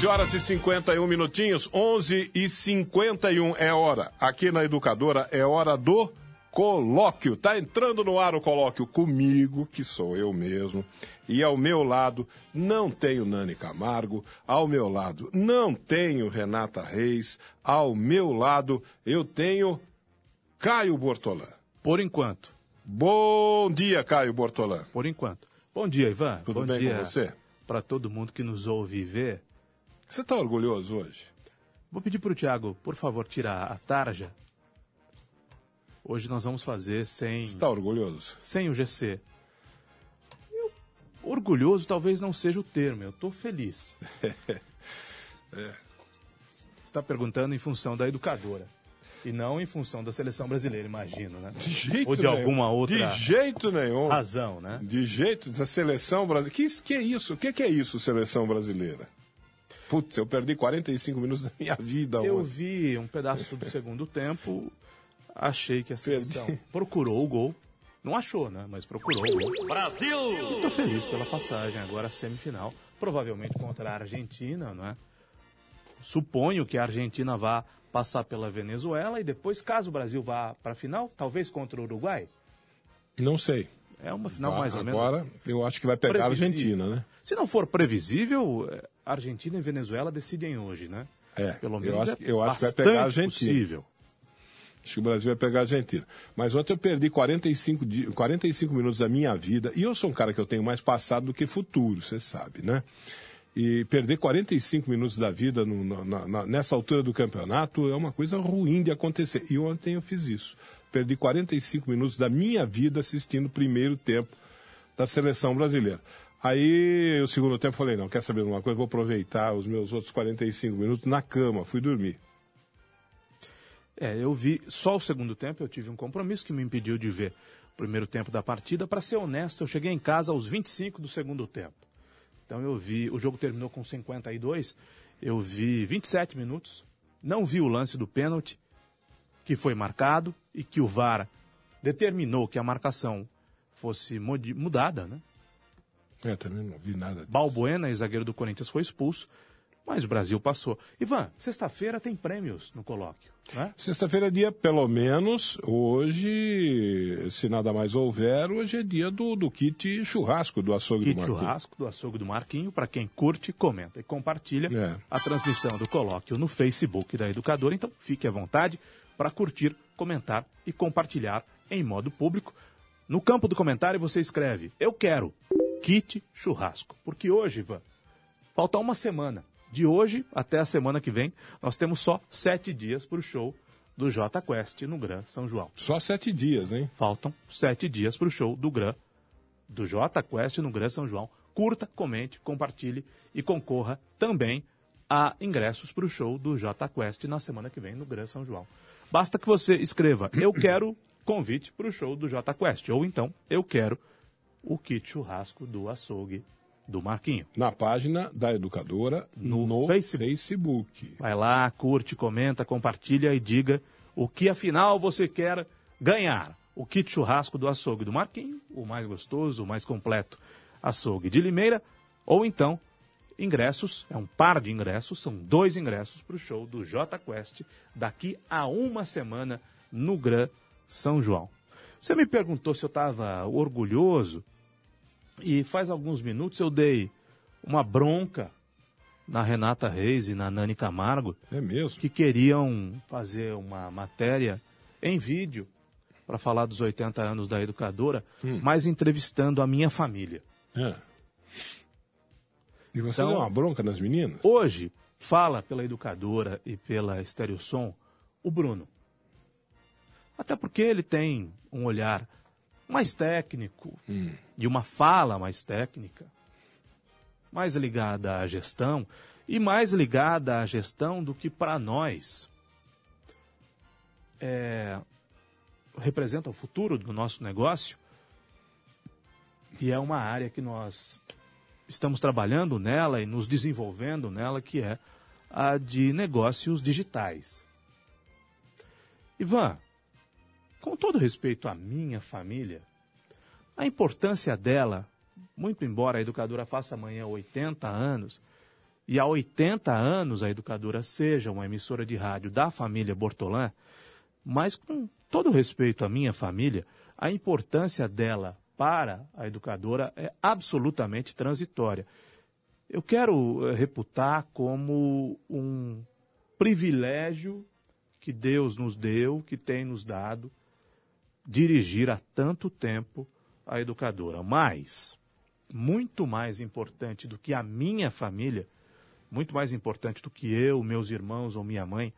11 horas e 51 minutinhos, 11 e 51 é hora. Aqui na Educadora é hora do colóquio. Tá entrando no ar o colóquio comigo, que sou eu mesmo. E ao meu lado não tenho Nani Camargo, ao meu lado não tenho Renata Reis, ao meu lado eu tenho Caio Bortolã. Por enquanto. Bom dia, Caio Bortolã. Por enquanto. Bom dia, Ivan. Tudo Bom bem dia com você? Para todo mundo que nos ouve e vê. Você está orgulhoso hoje? Vou pedir para o Tiago, por favor, tirar a tarja. Hoje nós vamos fazer sem. Você está orgulhoso? Sem o GC. Eu, orgulhoso talvez não seja o termo, eu estou feliz. é. Você está perguntando em função da educadora. E não em função da seleção brasileira, imagino, né? De jeito Ou de nenhum. alguma outra De jeito nenhum. razão, né? De jeito da seleção brasileira. Que, que é isso? O que, que é isso, seleção brasileira? Putz, eu perdi 45 minutos da minha vida Eu hoje. vi um pedaço do segundo tempo, achei que a seleção procurou o gol. Não achou, né? Mas procurou o gol. Brasil! Estou feliz pela passagem agora à semifinal, provavelmente contra a Argentina, não é? Suponho que a Argentina vá passar pela Venezuela e depois, caso o Brasil vá para a final, talvez contra o Uruguai. Não sei. É uma final Agora- mais ou menos. Agora eu acho que vai pegar a previsível. Argentina, né? Se não for previsível, eh, Argentina e Venezuela decidem hoje, né? É, Pelo eu menos acho, é eu acho que vai pegar a Argentina. possível. Acho que o Brasil vai pegar a Argentina. Mas ontem eu perdi 45, di- 45 minutos da minha vida. E eu sou um cara que eu tenho mais passado do que futuro, você sabe, né? E perder 45 minutos da vida no- na- nessa altura do campeonato é uma coisa ruim de acontecer. E ontem eu fiz isso. Perdi 45 minutos da minha vida assistindo o primeiro tempo da seleção brasileira. Aí, o segundo tempo, falei: não, quer saber de uma coisa? Vou aproveitar os meus outros 45 minutos na cama. Fui dormir. É, eu vi só o segundo tempo, eu tive um compromisso que me impediu de ver o primeiro tempo da partida. Para ser honesto, eu cheguei em casa aos 25 do segundo tempo. Então eu vi, o jogo terminou com 52, eu vi 27 minutos, não vi o lance do pênalti, que foi marcado e que o VAR determinou que a marcação fosse mudada, né? É, também não vi nada. Balbuena, zagueiro do Corinthians, foi expulso, mas o Brasil passou. Ivan, sexta-feira tem prêmios no colóquio, né? Sexta-feira é dia, pelo menos, hoje, se nada mais houver, hoje é dia do, do kit churrasco do açougue Kit do Marquinhos. churrasco do açougue do Marquinho, para quem curte, comenta e compartilha É. a transmissão do colóquio no Facebook da Educadora. Então, fique à vontade para curtir, comentar e compartilhar em modo público. No campo do comentário você escreve: Eu quero kit churrasco. Porque hoje, Ivan, falta uma semana. De hoje até a semana que vem, nós temos só sete dias para o show do J Quest no Gran São João. Só sete dias, hein? Faltam sete dias para o show do Gran, do J Quest no Gran São João. Curta, comente, compartilhe e concorra também a ingressos para o show do J Quest na semana que vem no Gran São João. Basta que você escreva: Eu quero convite para o show do J Quest. Ou então, eu quero o kit churrasco do açougue do Marquinho. Na página da Educadora No no, Facebook. Facebook. Vai lá, curte, comenta, compartilha e diga o que afinal você quer ganhar. O kit churrasco do açougue do Marquinho, o mais gostoso, o mais completo açougue de Limeira, ou então ingressos, é um par de ingressos, são dois ingressos para o show do J Quest daqui a uma semana no Gran São João. Você me perguntou se eu estava orgulhoso e faz alguns minutos eu dei uma bronca na Renata Reis e na Nani Camargo, É mesmo? que queriam fazer uma matéria em vídeo para falar dos 80 anos da educadora, mas entrevistando a minha família. É. E você Então- deu uma bronca nas meninas? Hoje, fala pela educadora e pela Stereosom o Bruno. Até porque ele tem um olhar mais técnico hum. e uma fala mais técnica, mais ligada à gestão e mais ligada à gestão do que para nós é, representa o futuro do nosso negócio. E é uma área que nós estamos trabalhando nela e nos desenvolvendo nela, que é a de negócios digitais. Ivan, com todo respeito à minha família, a importância dela, muito embora a educadora faça amanhã 80 anos, e há 80 anos a educadora seja uma emissora de rádio da família Bortolã, mas com todo respeito à minha família, a importância dela para a educadora é absolutamente transitória. Eu quero eh, reputar como um privilégio que Deus nos deu, que tem nos dado, dirigir há tanto tempo a educadora. Mas, muito mais importante do que a minha família, muito mais importante do que eu, meus irmãos ou minha mãe,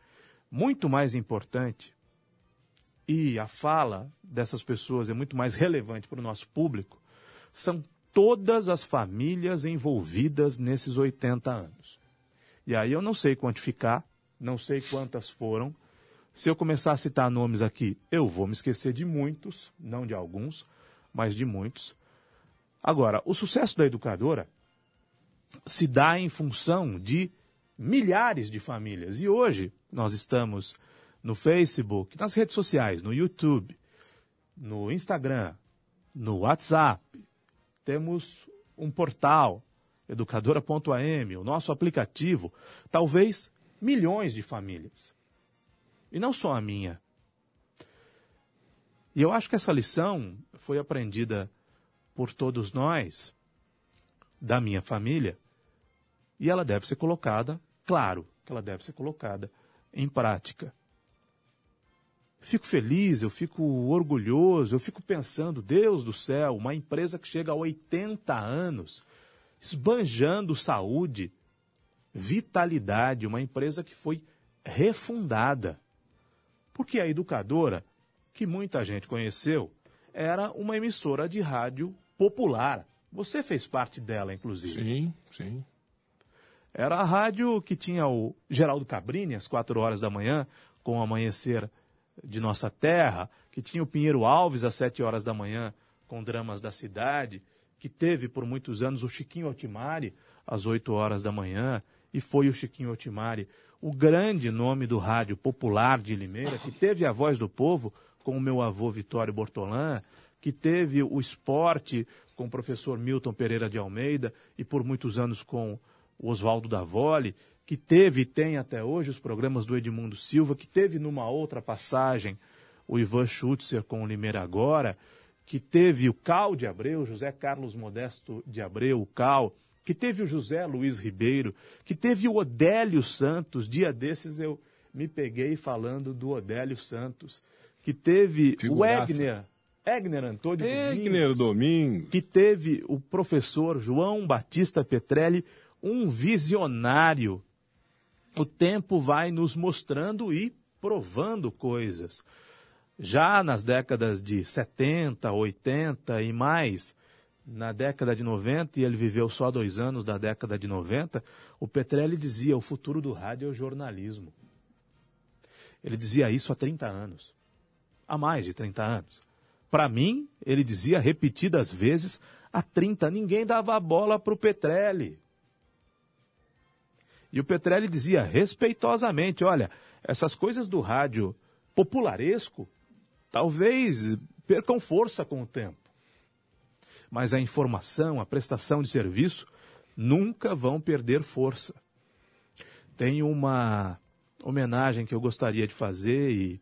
muito mais importante, e a fala dessas pessoas é muito mais relevante para o nosso público, são todas as famílias envolvidas nesses 80 anos. E aí eu não sei quantificar, não sei quantas foram, se eu começar a citar nomes aqui, eu vou me esquecer de muitos, não de alguns, mas de muitos. Agora, o sucesso da educadora se dá em função de milhares de famílias. E hoje nós estamos no Facebook, nas redes sociais, no YouTube, no Instagram, no WhatsApp. Temos um portal, educadora.am, o nosso aplicativo, talvez milhões de famílias. E não só a minha. E eu acho que essa lição foi aprendida por todos nós, da minha família, e ela deve ser colocada, claro, que ela deve ser colocada em prática. Fico feliz, eu fico orgulhoso, eu fico pensando, Deus do céu, uma empresa que chega a 80 anos, esbanjando saúde, vitalidade, uma empresa que foi refundada. Porque a educadora, que muita gente conheceu, era uma emissora de rádio popular. Você fez parte dela, inclusive. Sim, sim. Era a rádio que tinha o Geraldo Cabrini às quatro horas da manhã, com o amanhecer de nossa terra, que tinha o Pinheiro Alves às sete horas da manhã, com dramas da cidade, que teve por muitos anos o Chiquinho Otimari às oito horas da manhã, e foi o Chiquinho Otimari o grande nome do rádio popular de Limeira, que teve a voz do povo com o meu avô Vitório Bortolã, que teve o esporte com o professor Milton Pereira de Almeida e por muitos anos com o Oswaldo Davoli, que teve e tem até hoje os programas do Edmundo Silva, que teve numa outra passagem o Ivan Schutzer com o Limeira Agora, que teve o Cal de Abreu, José Carlos Modesto de Abreu, o Cal, que teve o José Luiz Ribeiro, que teve o Odélio Santos. Dia desses eu me peguei falando do Odélio Santos, que teve Figuraça. o Egner, Egner Antônio Egner Domingos, que teve o professor João Batista Petrelli, um visionário. O tempo vai nos mostrando e provando coisas. Já nas décadas de 70, 80 e mais, na década de 90, e ele viveu só dois anos da década de 90, o Petrelli dizia: o futuro do rádio é o jornalismo. Ele dizia isso há 30 anos. Há mais de 30 anos. Para mim, ele dizia repetidas vezes, há 30, ninguém dava bola para o Petrelli. E o Petrelli dizia respeitosamente: olha, essas coisas do rádio popularesco talvez percam força com o tempo mas a informação, a prestação de serviço nunca vão perder força. Tem uma homenagem que eu gostaria de fazer e,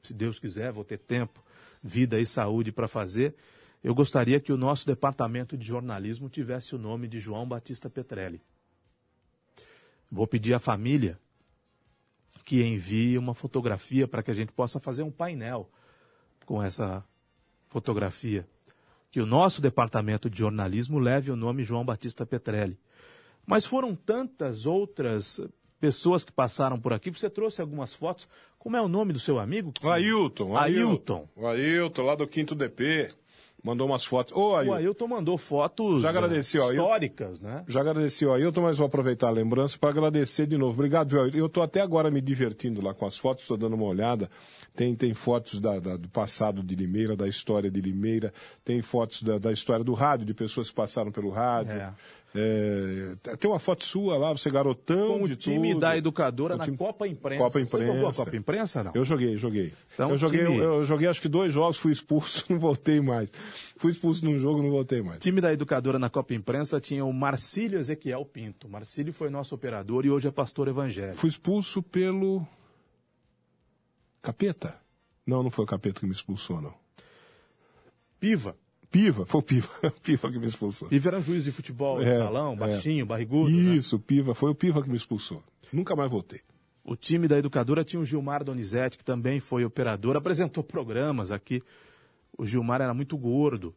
se Deus quiser, vou ter tempo, vida e saúde para fazer. Eu gostaria que o nosso departamento de jornalismo tivesse o nome de João Batista Petrelli. Vou pedir à família que envie uma fotografia para que a gente possa fazer um painel com essa fotografia que o nosso departamento de jornalismo leve o nome João Batista Petrelli. Mas foram tantas outras pessoas que passaram por aqui. Você trouxe algumas fotos. Como é o nome do seu amigo? Ailton. Ailton. O Ailton, lá do Quinto DP. Mandou umas fotos. Ô, Ailton. O Ailton mandou fotos Já agradeci, eh, ó, Ailton. históricas, né? Já agradeci o Ailton, mas vou aproveitar a lembrança para agradecer de novo. Obrigado, viu? Eu estou até agora me divertindo lá com as fotos, estou dando uma olhada. Tem, tem fotos da- da- do passado de Limeira, da história de Limeira, tem fotos da, da história do rádio, de pessoas que passaram pelo rádio. É. É, tem uma foto sua lá, você garotão Com de o time tudo. da educadora O na time- Copa Imprensa. Copa Você jogou a Imprensa. Copa Imprensa, não? Eu joguei, joguei. Então, eu, joguei time- eu, eu joguei acho que dois jogos, fui expulso, não voltei mais. Fui expulso num jogo, não voltei mais. O time da educadora na Copa Imprensa tinha o Marcílio Ezequiel Pinto. Marcílio foi nosso operador e hoje é pastor evangélico. Fui expulso pelo. Capeta? Não, não foi o Capeta que me expulsou, não. Piva. Piva, foi o Piva. Piva que me expulsou. Piva era juiz de futebol de É, salão, é. baixinho, barrigudo. né? Isso, Piva, foi o Piva que me expulsou. Nunca mais voltei. O time da educadora tinha o Gilmar Donizete, que também foi operador, apresentou programas aqui. O Gilmar era muito gordo.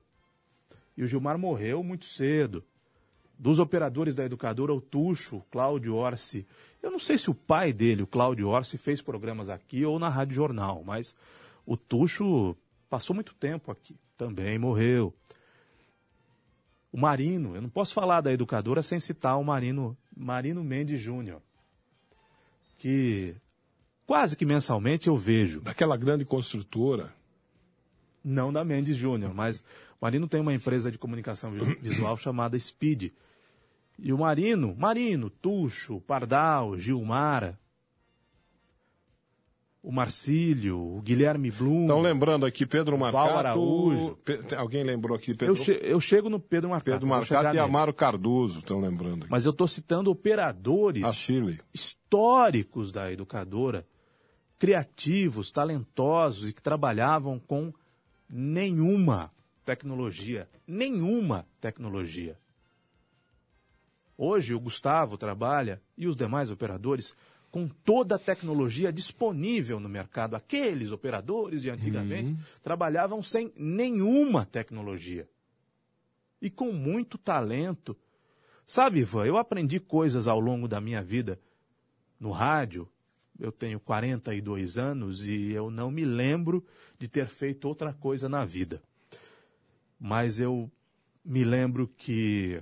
E o Gilmar morreu muito cedo. Dos operadores da educadora, o Tuxo, o Cláudio Orsi. Eu não sei se o pai dele, o Cláudio Orsi, fez programas aqui ou na Rádio Jornal, mas o Tuxo passou muito tempo aqui. Também morreu. O Marino, eu não posso falar da educadora sem citar o Marino, Marino Mendes Júnior que quase que mensalmente eu vejo. Daquela grande construtora. Não da Mendes Júnior, mas o Marino tem uma empresa de comunicação vi- visual chamada Speed. E o Marino, Marino, Tuxo, Pardal, Gilmara, o Marcílio, o Guilherme Blum. Então, lembrando aqui, Pedro Val Marcato. Araújo. Pe- Alguém lembrou aqui? Pedro, eu, che- eu chego no Pedro Marcato. Pedro Marcato e. Amaro Cardoso, estão lembrando aqui. Mas eu estou citando operadores A Shirley. históricos da educadora, criativos, talentosos e que trabalhavam com nenhuma tecnologia, nenhuma tecnologia. Hoje o Gustavo trabalha e os demais operadores com toda a tecnologia disponível no mercado. Aqueles operadores de antigamente trabalhavam sem nenhuma tecnologia e com muito talento. Sabe, Ivan, eu aprendi coisas ao longo da minha vida no rádio. Eu tenho 42 anos e eu não me lembro de ter feito outra coisa na vida. Mas eu me lembro que,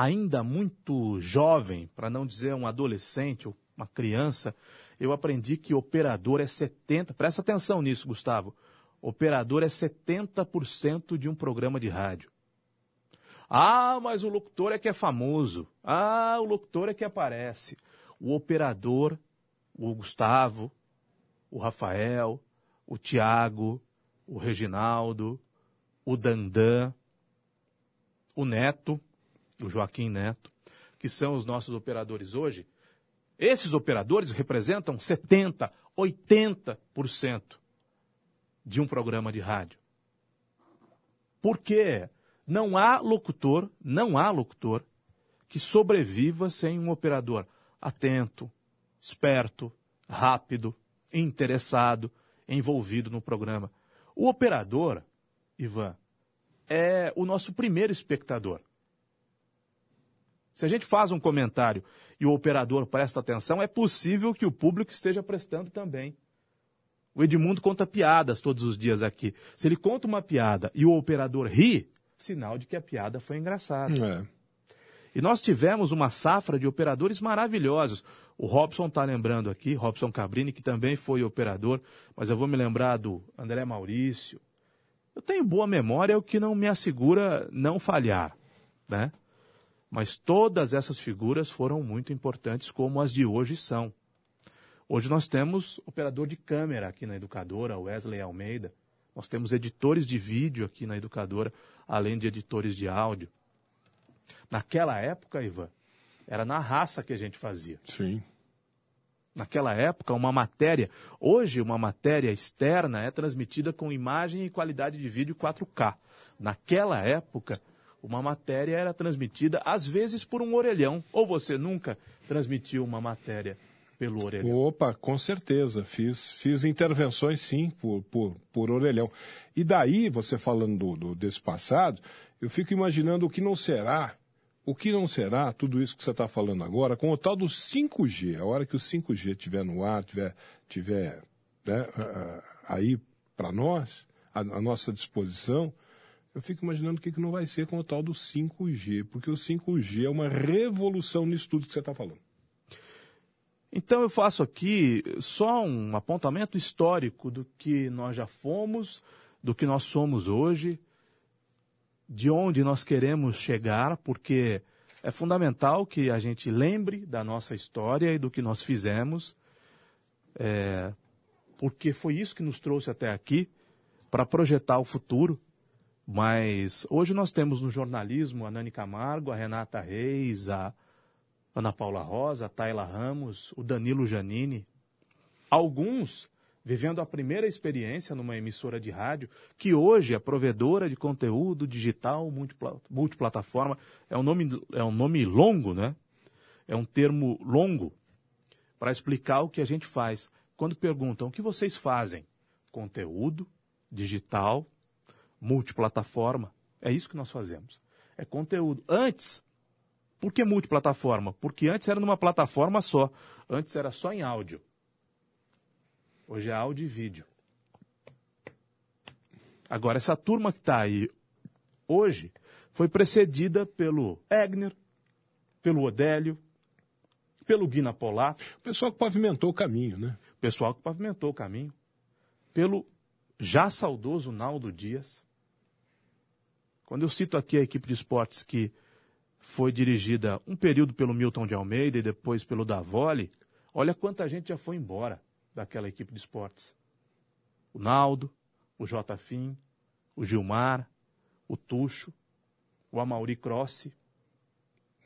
ainda muito jovem, para não dizer um adolescente ou uma criança, eu aprendi que operador é 70%. Presta atenção nisso, Gustavo. Operador é 70% de um programa de rádio. Ah, mas o locutor é que é famoso. Ah, o locutor é que aparece. O operador, o Gustavo, o Rafael, o Tiago, o Reginaldo, o Dandan, o Neto, o Joaquim Neto, que são os nossos operadores hoje. Esses operadores representam 70%, 80% de um programa de rádio. Por quê? Não há locutor, não há locutor que sobreviva sem um operador atento, esperto, rápido, interessado, envolvido no programa. O operador, Ivan, é o nosso primeiro espectador. Se a gente faz um comentário e o operador presta atenção, é possível que o público esteja prestando também. O Edmundo conta piadas todos os dias aqui. Se ele conta uma piada e o operador ri, sinal de que a piada foi engraçada. É. E nós tivemos uma safra de operadores maravilhosos. O Robson está lembrando aqui, Robson Cabrini, que também foi operador, mas eu vou me lembrar do André Maurício. Eu tenho boa memória, o que não me assegura não falhar, né? Mas todas essas figuras foram muito importantes, como as de hoje são. Hoje nós temos operador de câmera aqui na educadora, Wesley Almeida. Nós temos editores de vídeo aqui na educadora, além de editores de áudio. Naquela época, Ivan, era na raça que a gente fazia. Sim. Naquela época, uma matéria, hoje uma matéria externa é transmitida com imagem e qualidade de vídeo 4K. Naquela época, uma matéria era transmitida às vezes por um orelhão. Ou você nunca transmitiu uma matéria pelo orelhão? Opa, com certeza. Fiz, fiz intervenções, sim, por, por, por orelhão. E daí, você falando do, do- desse passado, eu fico imaginando o que não será o que não será tudo isso que você está falando agora com o tal do 5G? A hora que o 5G estiver no ar, tiver, tiver né, aí para nós, à, nossa disposição, eu fico imaginando o que, que não vai ser com o tal do 5G, porque o 5G é uma revolução nisso tudo que você está falando. Então eu faço aqui só um apontamento histórico do que nós já fomos, do que nós somos hoje, de onde nós queremos chegar, porque é fundamental que a gente lembre da nossa história e do que nós fizemos, é, porque foi isso que nos trouxe até aqui para projetar o futuro. Mas hoje nós temos no jornalismo a Nani Camargo, a Renata Reis, a Ana Paula Rosa, a Tayla Ramos, o Danilo Janini. Alguns vivendo a primeira experiência numa emissora de rádio, que hoje é provedora de conteúdo digital multiplataforma. É um nome, é um nome longo, né? É um termo longo para explicar o que a gente faz. Quando perguntam o que vocês fazem? Conteúdo digital, multiplataforma. É isso que nós fazemos. É conteúdo. Antes, por que multiplataforma? Porque antes era numa plataforma só. Antes era só em áudio. Hoje é áudio e vídeo. Agora, essa turma que está aí hoje foi precedida pelo Egner, pelo Odélio, pelo Guina Polato. O pessoal que pavimentou o caminho, né? O pessoal que pavimentou o caminho. Pelo já saudoso Naldo Dias. Quando eu cito aqui a equipe de esportes que foi dirigida um período pelo Milton de Almeida e depois pelo Davoli, olha quanta gente já foi embora daquela equipe de esportes. O Naldo, o J. Fim, o Gilmar, o Tuxo, o Amauri Crossi.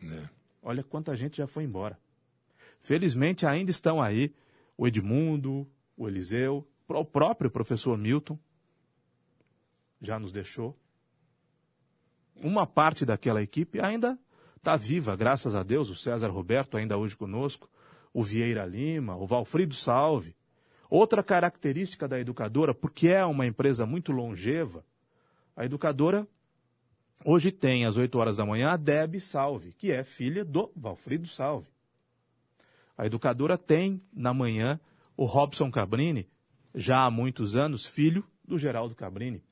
É. Olha quanta gente já foi embora. Felizmente ainda estão aí o Edmundo, o Eliseu, o próprio professor Milton já nos deixou. Uma parte daquela equipe ainda está viva, graças a Deus, o César Roberto ainda hoje conosco, o Vieira Lima, o Valfrido Salve. Outra característica da educadora, porque é uma empresa muito longeva, a educadora hoje tem às 8 horas da manhã a Deb Salve, que é filha do Valfrido Salve. A educadora tem na manhã o Robson Cabrini, já há muitos anos, filho do Geraldo Cabrini.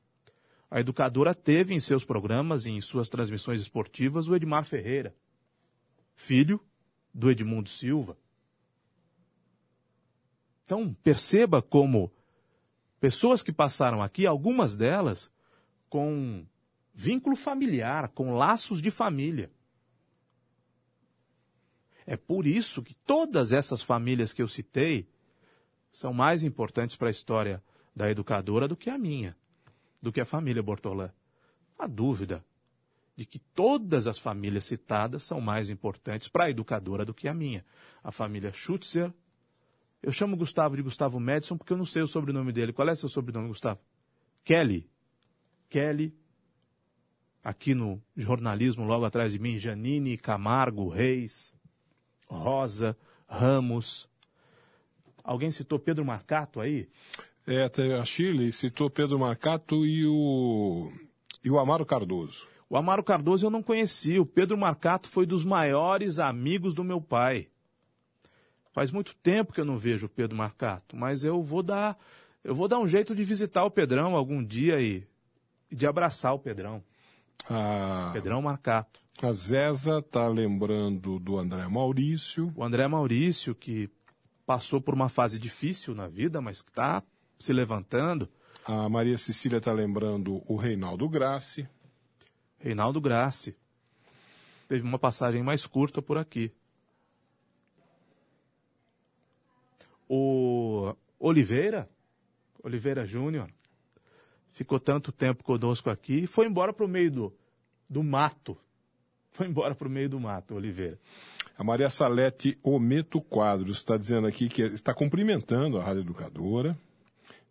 A educadora teve em seus programas e em suas transmissões esportivas o Edmar Ferreira, filho do Edmundo Silva. Então, perceba como pessoas que passaram aqui, algumas delas com vínculo familiar, com laços de família. É por isso que todas essas famílias que eu citei são mais importantes para a história da educadora do que a minha, do que a família Bortolã. A dúvida de que todas as famílias citadas são mais importantes para a educadora do que a minha. A família Schutzer eu chamo Gustavo de Gustavo Madison porque eu não sei o sobrenome dele. Qual é seu sobrenome, Gustavo? Kelly. Kelly. Aqui no jornalismo, logo atrás de mim, Janine, Camargo, Reis, Rosa, Ramos. Alguém citou Pedro Marcato aí? É, a Chile citou Pedro Marcato e o, e o Amaro Cardoso. O Amaro Cardoso eu não conheci. O Pedro Marcato foi dos maiores amigos do meu pai. Faz muito tempo que eu não vejo o Pedro Marcato, mas eu vou dar, eu vou dar um jeito de visitar o Pedrão algum dia e, e de abraçar o Pedrão. Ah, Pedrão Marcato. A Zeza está lembrando do André Maurício. O André Maurício, que passou por uma fase difícil na vida, mas que está se levantando. A Maria Cecília está lembrando o Reinaldo Grassi. Reinaldo Grassi. Teve uma passagem mais curta por aqui. O Oliveira, Oliveira Júnior, ficou tanto tempo conosco aqui e foi embora para o meio do, do mato. Foi embora para o meio do mato, Oliveira. A Maria Salete Ometo Quadros está dizendo aqui que está cumprimentando a Rádio Educadora,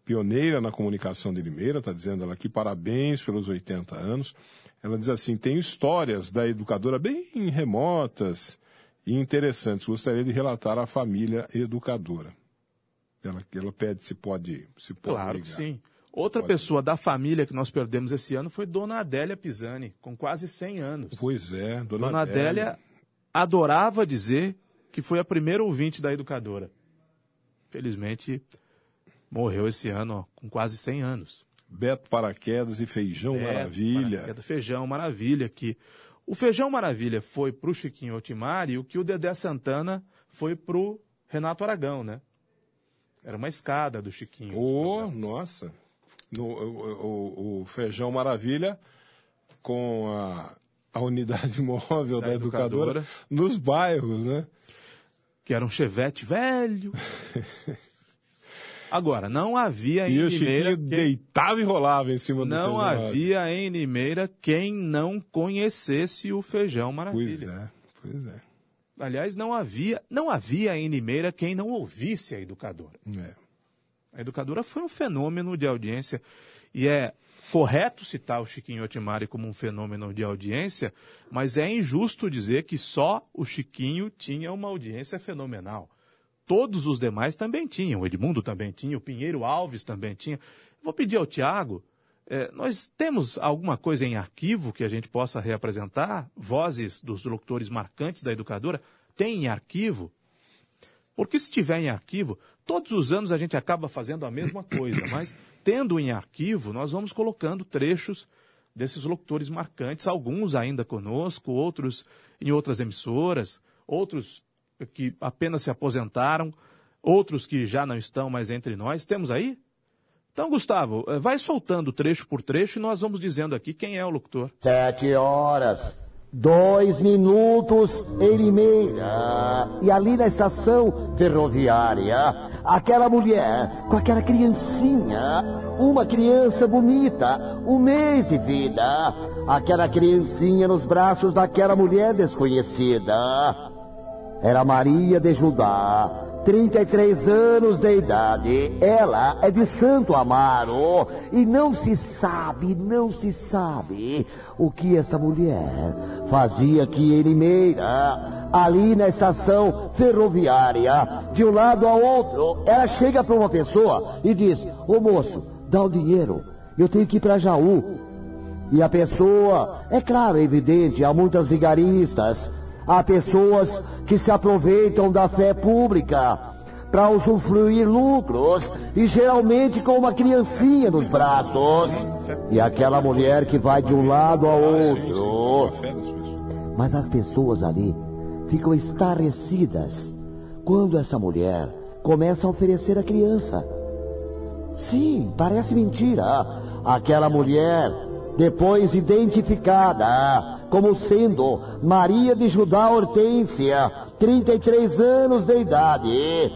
pioneira na comunicação de Limeira, está dizendo ela aqui parabéns pelos 80 anos. Ela diz assim: tem histórias da educadora bem remotas e interessantes. Gostaria de relatar a família educadora. Ela, ela pede se pode, se pode Claro ligar. que sim. Outra pessoa da família que nós perdemos esse ano foi Dona Adélia Pisani, com quase 100 anos. Pois é, Dona, Dona Adélia adorava dizer que foi a primeira ouvinte da educadora. Felizmente, morreu esse ano ó, com quase 100 anos. Beto Paraquedas e Feijão Beto Maravilha. Paraquedas, Feijão Maravilha, que o Feijão Maravilha foi para o Chiquinho Otimari e o que o Dedé Santana foi para o Renato Aragão, né? Era uma escada do Chiquinho. Ô, oh, nossa. No, o, o, o, Feijão Maravilha com a, a unidade móvel da, da educadora, educadora nos bairros, né? Que era um chevette velho. Agora, não havia em e Limeira. E quem... deitava e rolava em cima do Não havia em Limeira quem não conhecesse o feijão maravilha. Pois é, pois é. Aliás, não havia, não havia em Limeira quem não ouvisse a educadora. É. A educadora foi um fenômeno de audiência e é correto citar o Chiquinho Otimari como um fenômeno de audiência, mas é injusto dizer que só o Chiquinho tinha uma audiência fenomenal. Todos os demais também tinham. O Edmundo também tinha, o Pinheiro Alves também tinha. Vou pedir ao Tiago, é, nós temos alguma coisa em arquivo que a gente possa reapresentar? Vozes dos locutores marcantes da educadora? Tem em arquivo? Porque se tiver em arquivo, todos os anos a gente acaba fazendo a mesma coisa, mas tendo em arquivo, nós vamos colocando trechos desses locutores marcantes, alguns ainda conosco, outros em outras emissoras, outros que apenas se aposentaram, outros que já não estão mais entre nós. Temos aí? Então, Gustavo, eh, vai soltando trecho por trecho e nós vamos dizendo aqui quem é o locutor. Sete horas, dois minutos em Limeira. E ali na estação ferroviária, aquela mulher com aquela criancinha, uma criança bonita, um mês de vida. Aquela criancinha nos braços daquela mulher desconhecida. Era Maria de Judá, 33 anos de idade. Ela é de Santo Amaro. E não se sabe, não se sabe o que essa mulher fazia aqui em Limeira, ali na estação ferroviária, de um lado ao outro. Ela chega para uma pessoa e diz: Ô moço, dá o dinheiro, eu tenho que ir para Jaú. E a pessoa, é claro, é evidente, há muitas vigaristas Há pessoas que se aproveitam da fé pública para usufruir lucros e geralmente com uma criancinha nos braços. E aquela mulher que vai de um lado ao outro. Mas as pessoas ali ficam estarrecidas quando essa mulher começa a oferecer a criança. Sim, parece mentira. Aquela mulher depois identificada como sendo Maria de Judá Hortência, 33 anos de idade.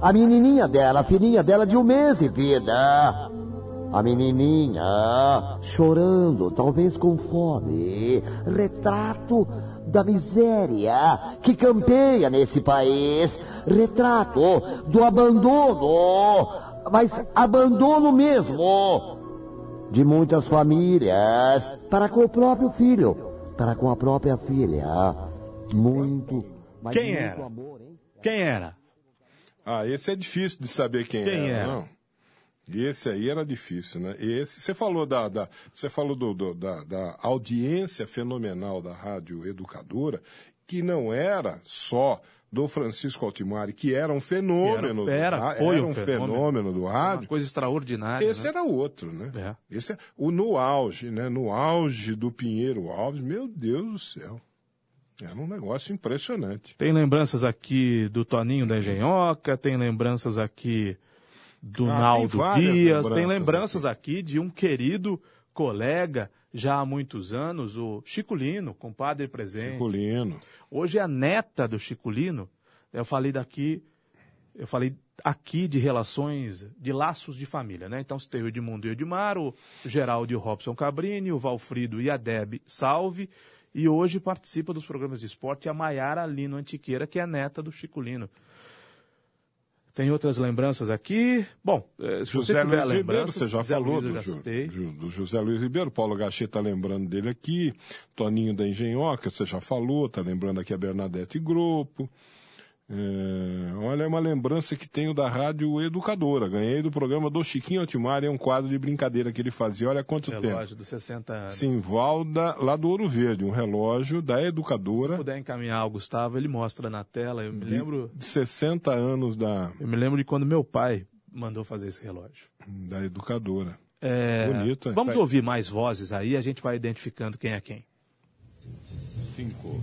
A menininha dela, a filhinha dela de um mês de vida. A menininha chorando, talvez com fome. Retrato da miséria que campeia nesse país. Retrato do abandono, mas abandono mesmo de muitas famílias para com o próprio filho, para com a própria filha. Muito, mas quem muito era? amor, hein? Quem era? Ah, esse é difícil de saber quem, quem era, era. não. Esse aí era difícil, né? Esse, você falou da, da você falou do, do, da, da audiência fenomenal da rádio educadora, que não era só do Francisco Altimari, que era um fenômeno. Era, era, foi era um, fenômeno. fenômeno do rádio. Uma coisa extraordinária. Esse né? era outro, né? É. Esse é, o no auge, né? No auge do Pinheiro Alves, meu Deus do céu. Era um negócio impressionante. Tem lembranças aqui do Toninho da Engenhoca, tem lembranças aqui do ah, Naldo tem Dias, tem lembranças aqui. aqui de um querido colega já há muitos anos, o Chiculino, compadre presente. Chiculino. Hoje a neta do Chiculino, eu falei daqui, eu falei aqui de relações, de laços de família, né? Então você tem o Edmundo e o Edmar, o Geraldo e o Robson Cabrini, o Valfrido e a Deb Salve, e hoje participa dos programas de esporte a Maiara Lino Antiqueira, que é a neta do Chiculino. Tem outras lembranças aqui. Bom, eh, se José você tiver Luiz Ribeiro, você já José falou Luiz, do, do, José Luiz Ribeiro. Paulo Gachê está lembrando dele aqui. Toninho da Engenhoca, você já falou. Está lembrando aqui a Bernadette Grupo. É, olha, é uma lembrança que tenho da Rádio Educadora. Ganhei do programa do Chiquinho Otimar, é um quadro de brincadeira que ele fazia. Olha quanto relógio tempo. Relógio dos 60 anos. Simvalda, lá do Ouro Verde, um relógio da Educadora. Se puder encaminhar ao Gustavo, ele mostra na tela. Eu me de, lembro. De 60 anos da. Eu me lembro de quando meu pai mandou fazer esse relógio. Da Educadora. É, Bonito, Vamos tá... ouvir mais vozes aí, a gente vai identificando quem é quem. 5,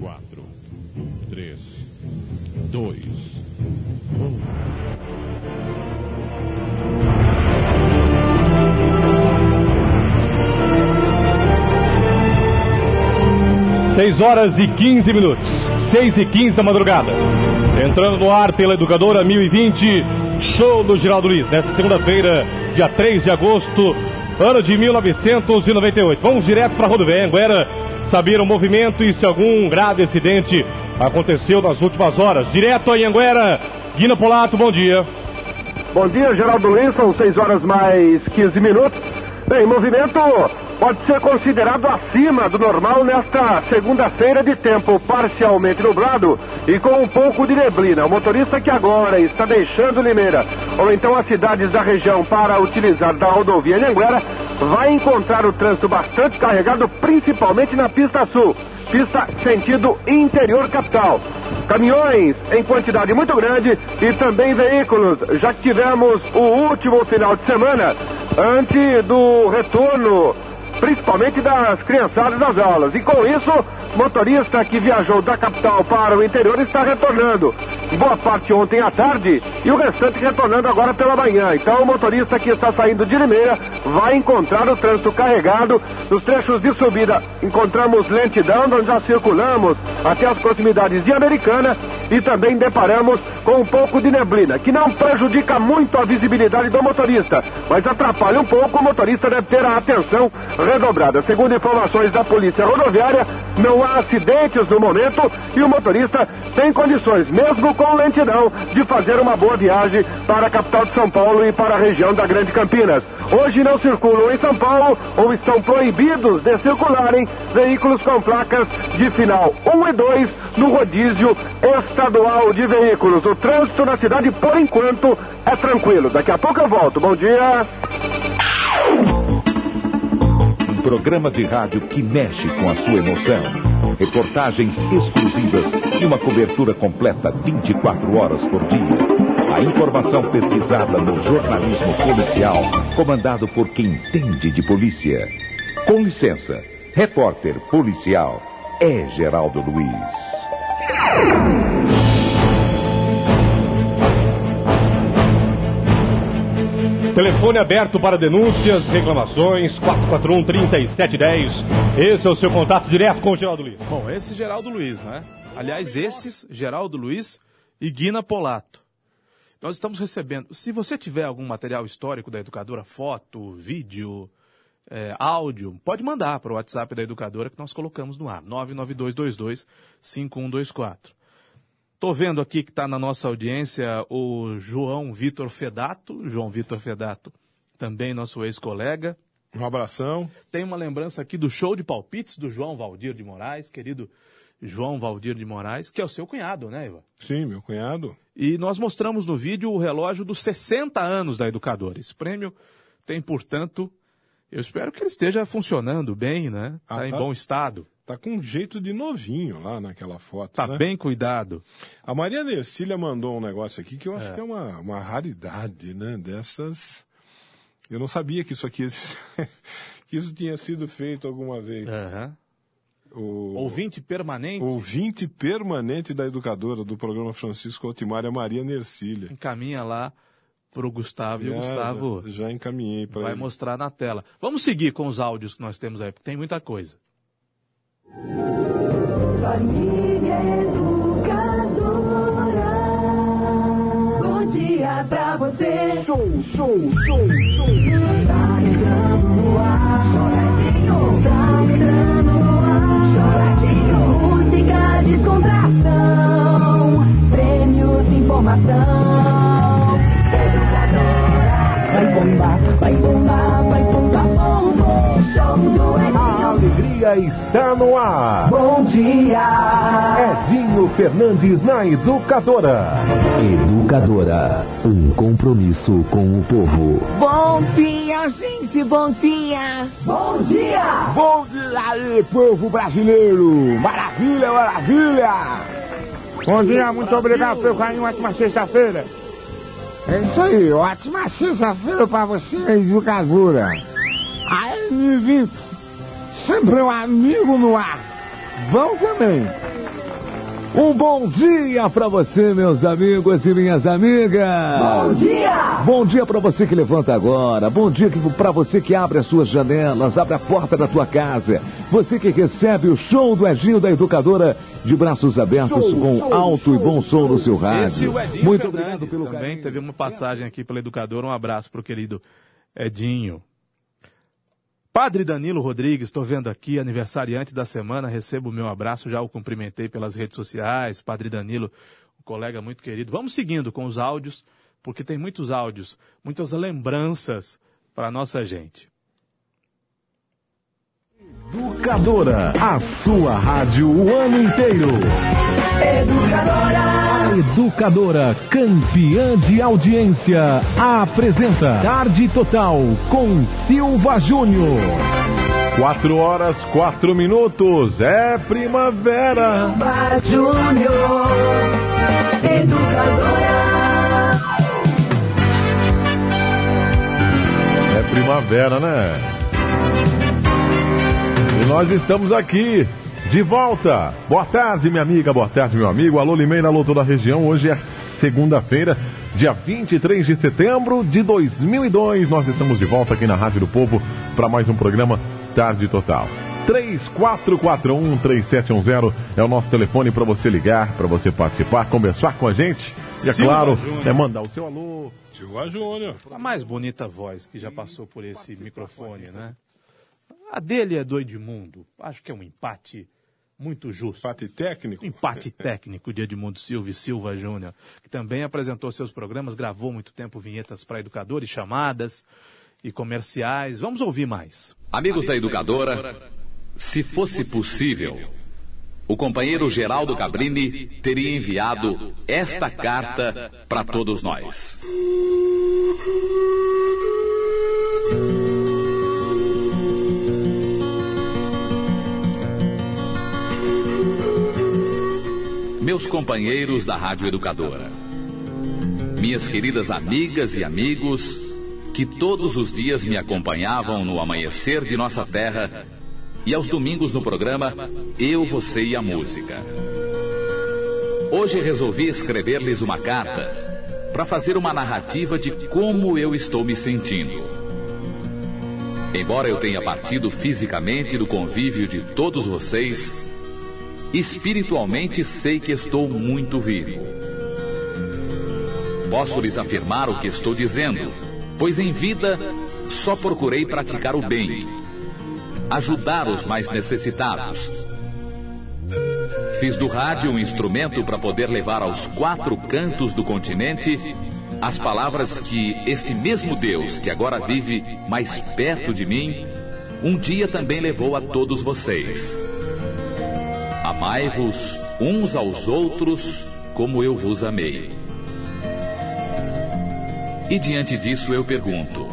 4, 3, 2, 1. 6 horas e 15 minutos. 6 e 15 da madrugada. Entrando no ar pela Educadora 1020, show do Geraldo Luiz, nesta segunda-feira, dia 3 de agosto, ano de 1998. Vamos direto para a rodovia Anguera, saber o movimento e se algum grave acidente aconteceu nas últimas horas. Direto a Anguera, Guina Polato, bom dia. Bom dia, Geraldo Luiz, são 6 horas mais 15 minutos. Bem, movimento pode ser considerado acima do normal nesta segunda-feira de tempo parcialmente nublado e com um pouco de neblina. O motorista que agora está deixando Limeira ou então as cidades da região para utilizar da rodovia Anhanguera vai encontrar o trânsito bastante carregado, principalmente na pista sul, pista sentido interior capital. Caminhões em quantidade muito grande e também veículos, já que tivemos o último final de semana antes do retorno principalmente das criançadas das aulas. E com isso, motorista que viajou da capital para o interior está retornando. Boa parte ontem à tarde e o restante retornando agora pela manhã. Então o motorista que está saindo de Limeira vai encontrar o trânsito carregado. Nos trechos de subida encontramos lentidão, nós já circulamos até as proximidades de Americana e também deparamos com um pouco de neblina, que não prejudica muito a visibilidade do motorista, mas atrapalha um pouco. O motorista deve ter a atenção redobrada. Segundo informações da Polícia Rodoviária, não há acidentes no momento e o motorista tem condições, mesmo com lentidão, de fazer uma boa viagem para a capital de São Paulo e para a região da Grande Campinas. Hoje não circulam em São Paulo ou estão proibidos de circularem veículos com placas de final 1 e 2 no rodízio estadual de veículos. O trânsito na cidade, por enquanto, é tranquilo. Daqui a pouco eu volto. Bom dia. Programa de rádio que mexe com a sua emoção. Reportagens exclusivas e uma cobertura completa 24 horas por dia. A informação pesquisada no jornalismo policial, comandado por quem entende de polícia. Com licença, repórter policial é Geraldo Luiz. Telefone aberto para denúncias, reclamações, 441-3710. Esse é o seu contato direto com o Geraldo Luiz. Bom, esse Geraldo Luiz, não é? Aliás, esses, Geraldo Luiz e Guina Polato. Nós estamos recebendo. Se você tiver algum material histórico da educadora, foto, vídeo, é, áudio, pode mandar para o WhatsApp da educadora que nós colocamos no ar, 992225124. Estou vendo aqui que está na nossa audiência o João Vitor Fedato, João Vitor Fedato, também nosso ex-colega. Um abração. Tem uma lembrança aqui do show de palpites do João Valdir de Moraes, querido João Valdir de Moraes, que é o seu cunhado, né, Iva? Sim, meu cunhado. E nós mostramos no vídeo o relógio dos 60 anos da educadora. Esse prêmio tem, portanto, eu espero que ele esteja funcionando bem, né? Está Ah, em tá. bom estado. Tá com um jeito de novinho lá naquela foto. Tá né? bem cuidado. A Maria Nercília mandou um negócio aqui que eu acho É. que é uma, uma raridade, né? Dessas. Eu não sabia que isso aqui que isso tinha sido feito alguma vez. Aham. O Ouvinte permanente. ouvinte permanente da educadora do programa Francisco Otimar é a Maria Nercília. Encaminha lá pro Gustavo e o Já- Gustavo já, já encaminhei para vai ele. mostrar na tela. Vamos seguir com os áudios que nós temos aí, porque tem muita coisa. Família Educadora. Bom dia pra você. Show, show, show, show. Tá entrando no ar, choradinho. Tá entrando no ar, choradinho. Música, descontração. Prêmios, informação. Educadora. Vai bombar, vai bombar, dia está no ar. Bom dia. Edinho Fernandes na Educadora. Educadora, um compromisso com o povo. Bom dia, gente. Bom dia. Bom dia. Bom dia aí, povo brasileiro! Maravilha, maravilha! Bom dia, muito obrigado pelo carinho, ótima sexta-feira. É isso aí, ótima sexta-feira pra você, educadora. Aí, Nivito, sempre um amigo no ar. Bom também. Um bom dia pra você, meus amigos e minhas amigas. Bom dia. Bom dia pra você que levanta agora. Bom dia pra você que abre as suas janelas, abre a porta da tua casa. Você que recebe o show do Edinho da Educadora de braços abertos Show, com show, alto e bom som no seu rádio. É Muito Fernandes obrigado pelo também teve uma passagem aqui pela educadora. Um abraço pro querido Edinho. Padre Danilo Rodrigues, estou vendo aqui, aniversariante da semana, recebo o meu abraço, já o cumprimentei pelas redes sociais. Padre Danilo, um colega muito querido. Vamos seguindo com os áudios, porque tem muitos áudios, muitas lembranças para nossa gente. Educadora, a sua rádio o ano inteiro. A Educadora, campeã de audiência, apresenta Tarde Total com Silva Júnior. Quatro horas, quatro minutos, é primavera. Silva Júnior. Educadora. É primavera, né? Nós estamos aqui, de volta. Boa tarde, minha amiga, boa tarde, meu amigo. Alô, Limeira, alô, toda a região. Hoje é segunda-feira, dia 23 de setembro de 2002. Nós estamos de volta aqui na Rádio do Povo para mais um programa Tarde Total. 3441-3710 é o nosso telefone para você ligar, para você participar, conversar com a gente. E é Silva claro, Júnior. é mandar o seu alô. Silva Júnior. A mais bonita voz que já passou por esse microfone, né? A dele é do Edmundo. Acho que é um empate muito justo. Empate técnico? Empate técnico de Edmundo Silva e Silva Júnior, que também apresentou seus programas, gravou muito tempo vinhetas para educadores, chamadas e comerciais. Vamos ouvir mais. Amigos da educadora, se fosse possível, o companheiro Geraldo Cabrini teria enviado esta carta para todos nós. Meus companheiros da Rádio Educadora, minhas queridas amigas e amigos que todos os dias me acompanhavam no amanhecer de nossa terra e aos domingos no programa Eu, Você e a Música. Hoje resolvi escrever-lhes uma carta para fazer uma narrativa de como eu estou me sentindo. Embora eu tenha partido fisicamente do convívio de todos vocês, espiritualmente sei que estou muito vivo. Posso lhes afirmar o que estou dizendo, pois em vida só procurei praticar o bem, ajudar os mais necessitados. Fiz do rádio um instrumento para poder levar aos quatro cantos do continente as palavras que este mesmo Deus, que agora vive mais perto de mim, um dia também levou a todos vocês. Amai-vos uns aos outros como eu vos amei. E diante disso eu pergunto: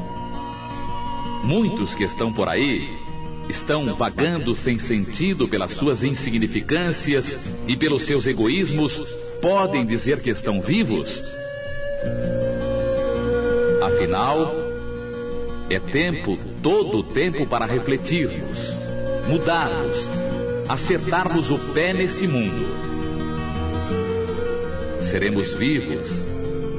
muitos que estão por aí estão vagando sem sentido pelas suas insignificâncias e pelos seus egoísmos, podem dizer que estão vivos? Afinal, é tempo, todo o tempo para refletirmos, mudarmos, acertarmos o pé neste mundo. Seremos vivos,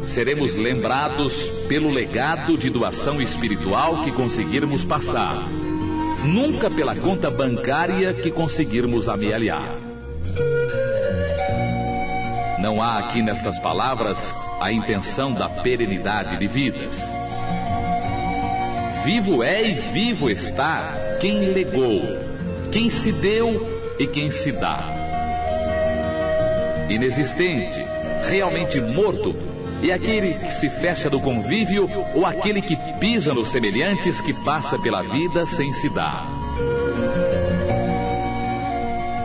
seremos lembrados pelo legado de doação espiritual que conseguirmos passar, nunca pela conta bancária que conseguirmos amealhar. Não há aqui nestas palavras a intenção da perenidade de vidas. Vivo é e vivo está quem legou, quem se deu e quem se dá. Inexistente, realmente morto, é aquele que se fecha do convívio ou aquele que pisa nos semelhantes que passa pela vida sem se dar.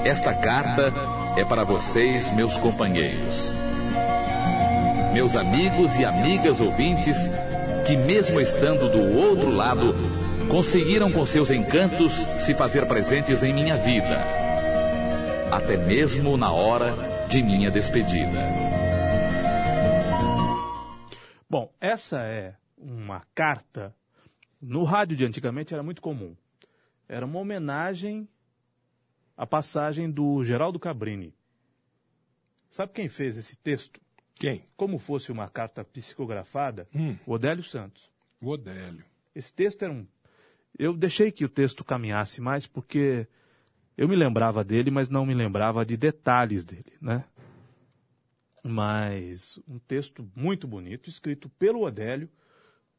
Esta carta é para vocês, meus companheiros. Meus amigos e amigas ouvintes, que mesmo estando do outro lado, conseguiram com seus encantos se fazer presentes em minha vida, até mesmo na hora de minha despedida. Bom, essa é uma carta. No rádio de antigamente era muito comum. Era uma homenagem à passagem do Geraldo Cabrini. Sabe quem fez esse texto? Quem? Como fosse uma carta psicografada, Hum. o Odélio Santos. O Odélio. Esse texto era um. Eu deixei que o texto caminhasse mais porque eu me lembrava dele, mas não me lembrava de detalhes dele, né? Mas um texto muito bonito, escrito pelo Odélio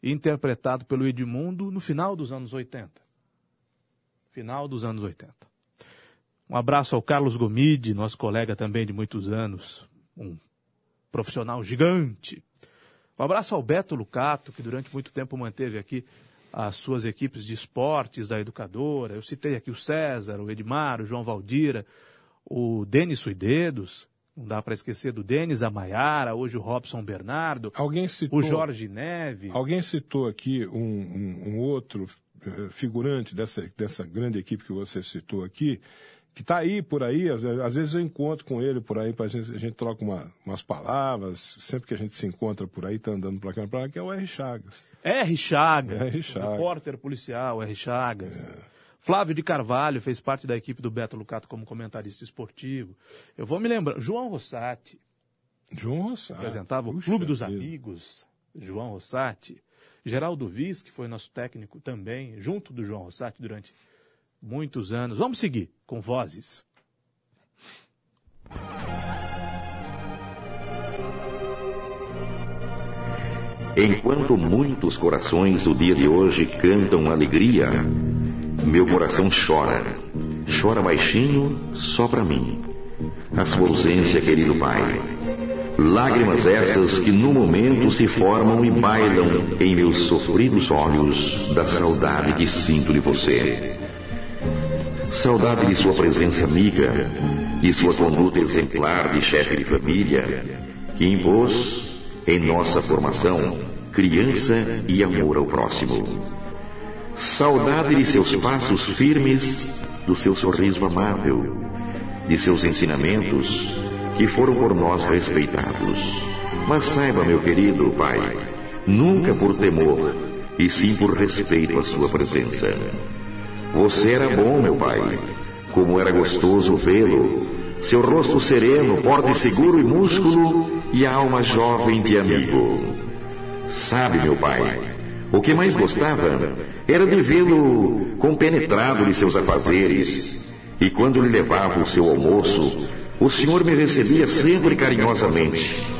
e interpretado pelo Edmundo no final dos anos 80. Final dos anos 80. Um abraço ao Carlos Gomide, nosso colega também de muitos anos, um profissional gigante. Um abraço ao Beto Lucato, que durante muito tempo manteve aqui as suas equipes de esportes da educadora. Eu citei aqui o César, o Edmar, o João Valdira, o Denis Suidedos, não dá para esquecer do Denis, a Maiara, hoje o Robson Bernardo, Alguém citou, o Jorge Neves. Alguém citou aqui um, um- um outro eh, figurante dessa, dessa grande equipe que você citou aqui, que está aí por aí, às, às vezes eu encontro com ele por aí, pra gente, a gente troca uma- umas palavras, sempre que a gente se encontra por aí, está andando para cá para lá, que é o R. Chagas. R. Chagas, R. Chagas. repórter policial, R. Chagas. Flávio de Carvalho fez parte da equipe do Beto Lucato como comentarista esportivo. Eu vou me lembrar, João Rossati, João Rossati. apresentava o Puxa Clube dos. Amigos, João Rossati. Geraldo Viz, que foi nosso técnico também, junto do João Rossati durante muitos anos. Vamos seguir com vozes. Enquanto muitos corações o dia de hoje cantam alegria, meu coração chora. Chora baixinho só pra mim. A sua ausência, querido pai. Lágrimas essas que no momento se formam e bailam em meus sofridos olhos da saudade que sinto de você. Saudade de sua presença amiga, de sua conduta exemplar de chefe de família, que impôs em nossa formação criança e amor ao próximo. Saudade de seus passos firmes, do seu sorriso amável, de seus ensinamentos que foram por nós respeitados. Mas saiba, meu querido pai, nunca por temor, e sim por respeito à sua presença. Você era bom, meu pai. Como era gostoso vê-lo. Seu rosto sereno, porte seguro e músculo, e a alma jovem de amigo. Sabe, meu pai, o que mais gostava era de vê-lo compenetrado de seus afazeres. E quando lhe levava o seu almoço, o senhor me recebia sempre carinhosamente.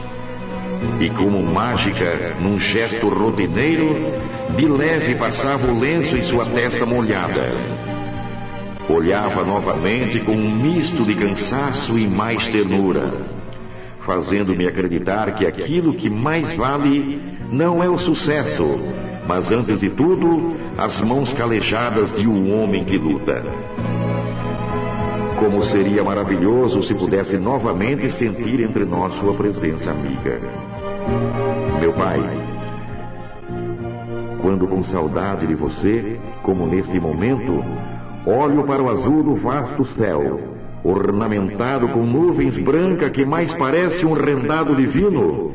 E como mágica, num gesto rotineiro, de leve passava o lenço em sua testa molhada. Olhava novamente com um misto de cansaço e mais ternura, fazendo-me acreditar que aquilo que mais vale não é o sucesso, mas antes de tudo, as mãos calejadas de um homem que luta. Como seria maravilhoso se pudesse novamente sentir entre nós sua presença amiga. Meu pai, quando com saudade de você, como neste momento, olho para o azul do vasto céu, ornamentado com nuvens brancas que mais parece um rendado divino,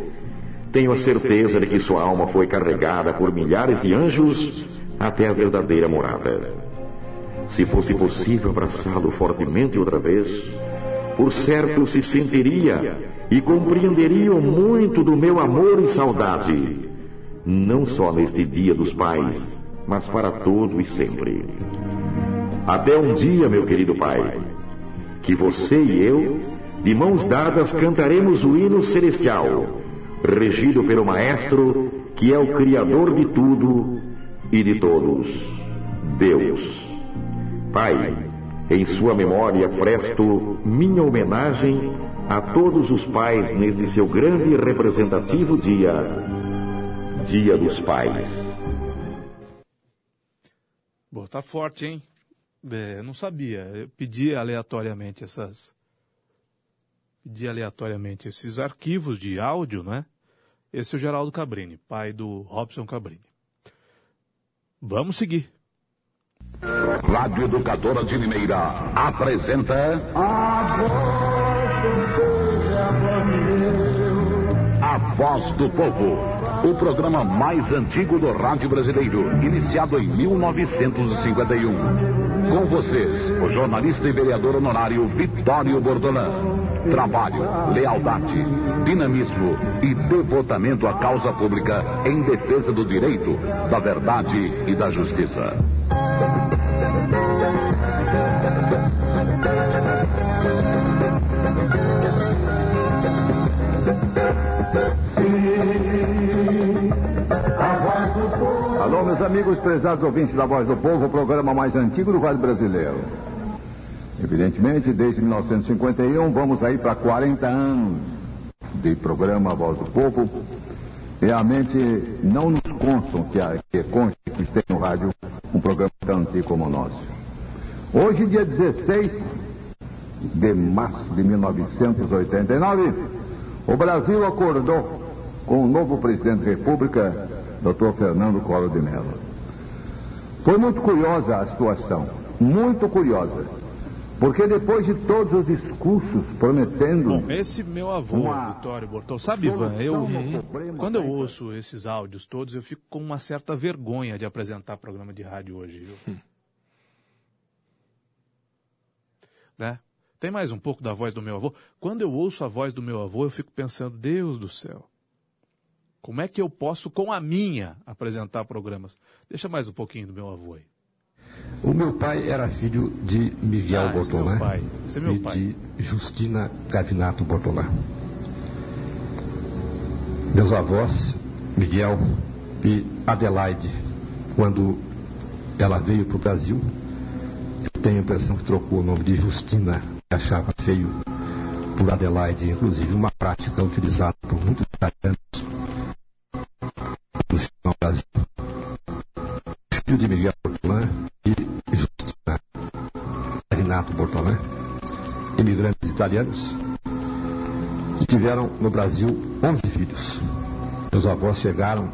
tenho a certeza de que sua alma foi carregada por milhares de anjos até a verdadeira morada. Se fosse possível abraçá-lo fortemente outra vez, por certo se sentiria e compreenderia muito do meu amor e saudade, não só neste dia dos pais, mas para todo e sempre. Até um dia, meu querido pai, que você e eu, de mãos dadas, cantaremos o hino celestial, regido pelo Maestro, que é o Criador de tudo e de todos, Deus. Pai, em sua memória presto minha homenagem a todos os pais neste seu grande e representativo dia, Dia dos Pais. Bom, tá forte, hein? É, eu não sabia. Eu pedi aleatoriamente essas. Pedi aleatoriamente esses arquivos de áudio, né? Esse é o Geraldo Cabrini, pai do Robson Cabrini. Vamos seguir. Rádio Educadora de Limeira apresenta. A Voz do Povo. O programa mais antigo do rádio brasileiro, iniciado em 1951. Com vocês, o jornalista e vereador honorário Vitório Bordolan. Trabalho, lealdade, dinamismo e devotamento à causa pública em defesa do direito, da verdade e da justiça. Meus amigos prezados ouvintes da Voz do Povo, o programa mais antigo do Rádio Brasileiro. Evidentemente, desde 1951, vamos aí para 40 anos de programa Voz do Povo. Realmente não nos constam que, a, que conste que esteja no rádio um programa tão antigo como o nosso. Hoje, dia 16 de março de 1989, o Brasil acordou com o novo presidente da República, Dr. Fernando Collor de Mello. Foi muito curiosa a situação, muito curiosa, porque depois de todos os discursos prometendo. Bom, esse meu avô, Uma Vitório Bortol, sabe, Ivan, eu, quando eu ouço esses áudios todos, eu fico com uma certa vergonha de apresentar programa de rádio hoje, viu? né? Tem mais um pouco da voz do meu avô. Quando eu ouço a voz do meu avô, eu fico pensando, Deus do céu, como é que eu posso, com a minha, apresentar programas? Deixa mais um pouquinho do meu avô aí. O meu pai era filho de Miguel Ah, é Bortolã é meu e pai. de Justina Gavinato Bortolã. Meus avós, Miguel e Adelaide, quando ela veio para o Brasil, eu tenho a impressão que trocou o nome de Justina, que achava feio, por Adelaide, inclusive uma prática utilizada por muitos italianos no Brasil. Filho de Miguel Bortolã e Justina Renato Bortolã, imigrantes italianos, que tiveram no Brasil 11 filhos. Meus avós chegaram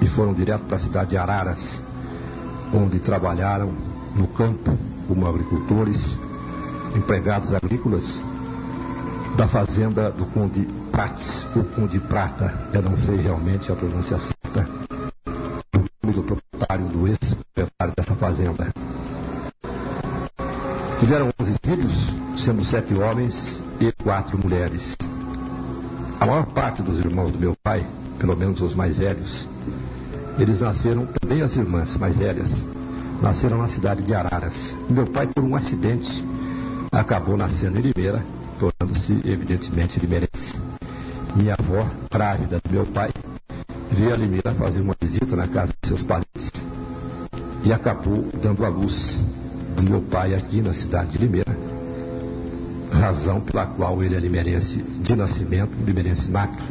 e foram direto para a cidade de Araras, onde trabalharam no campo como agricultores, empregados agrícolas da fazenda do Conde Prates, ou Conde Prata, eu não sei realmente a pronúncia certa, do proprietário, do ex-proprietário dessa fazenda. Tiveram 11 filhos, sendo sete homens e quatro mulheres. A maior parte dos irmãos do meu pai, pelo menos os mais velhos, eles nasceram, também as irmãs mais velhas, nasceram na cidade de Araras. Meu pai, por um acidente, acabou nascendo em Limeira, tornando-se, evidentemente, limeirense. Minha avó, grávida do meu pai, veio a Limeira fazer uma visita na casa seus parentes e acabou dando à luz do meu pai aqui na cidade de Limeira, razão pela qual ele é limeirense de nascimento, limeirense nato.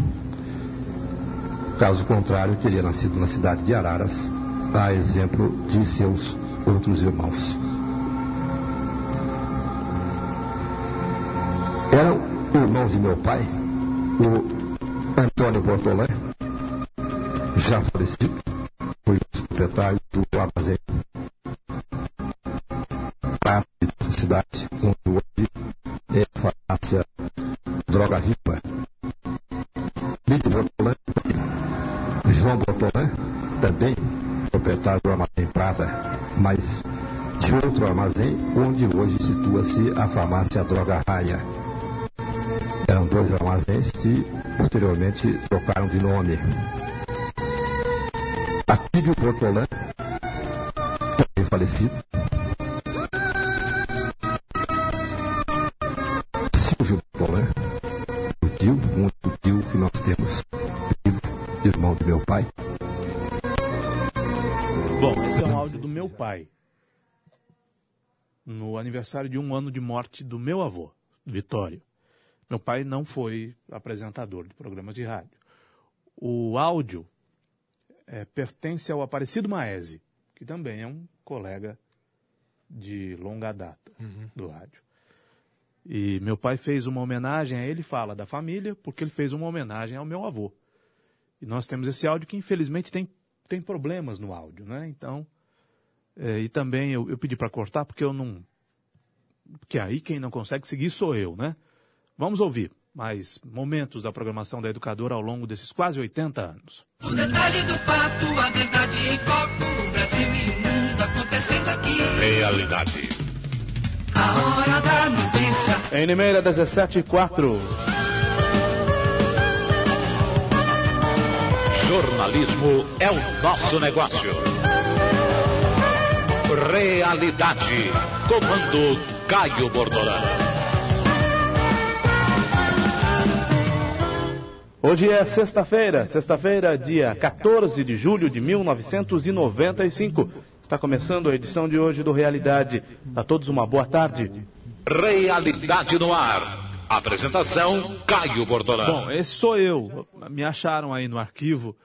Caso contrário, teria nascido na cidade de Araras, a exemplo de seus outros irmãos. Eram irmãos de meu pai, o Antônio Bortolã, já falecido, proprietário do armazém Prata dessa cidade, onde hoje é a farmácia Droga Ripa. Lídio Bortolã, João Bortolã, também proprietário do armazém Prata, mas de outro armazém, onde hoje situa-se a farmácia Droga Raia. Eram dois armazéns que posteriormente trocaram de nome. Atílio Bortolã, também falecido. Silvio Bortolã, o tio, um outro tio que nós temos vivo, irmão do meu pai. Bom, esse é um áudio do meu pai. No aniversário de um ano de morte do meu avô, Vitório. Meu pai não foi apresentador de programas de rádio. O áudio eh, pertence ao Aparecido Maese, que também é um colega de longa data do rádio. E meu pai fez uma homenagem a ele, fala da família, porque ele fez uma homenagem ao meu avô. E nós temos esse áudio que infelizmente tem, tem problemas no áudio, né? Então, é, e também eu, eu pedi para cortar porque eu não. Porque aí quem não consegue seguir sou eu, né? Vamos ouvir mais momentos da programação da educadora ao longo desses quase 80 anos. O detalhe do fato, a verdade em foco. O Brasil e o mundo acontecendo aqui. Realidade. A hora da notícia. Em Limeira, 17 e 4. Jornalismo é o nosso negócio. Realidade. Comando Caio Bortolano. Hoje é sexta-feira, sexta-feira, dia 14 de julho de 1995. Está começando a edição de hoje do Realidade. A todos uma boa tarde. Realidade no ar. Apresentação Caio Bortolano. Bom, esse sou eu. Me acharam aí no arquivo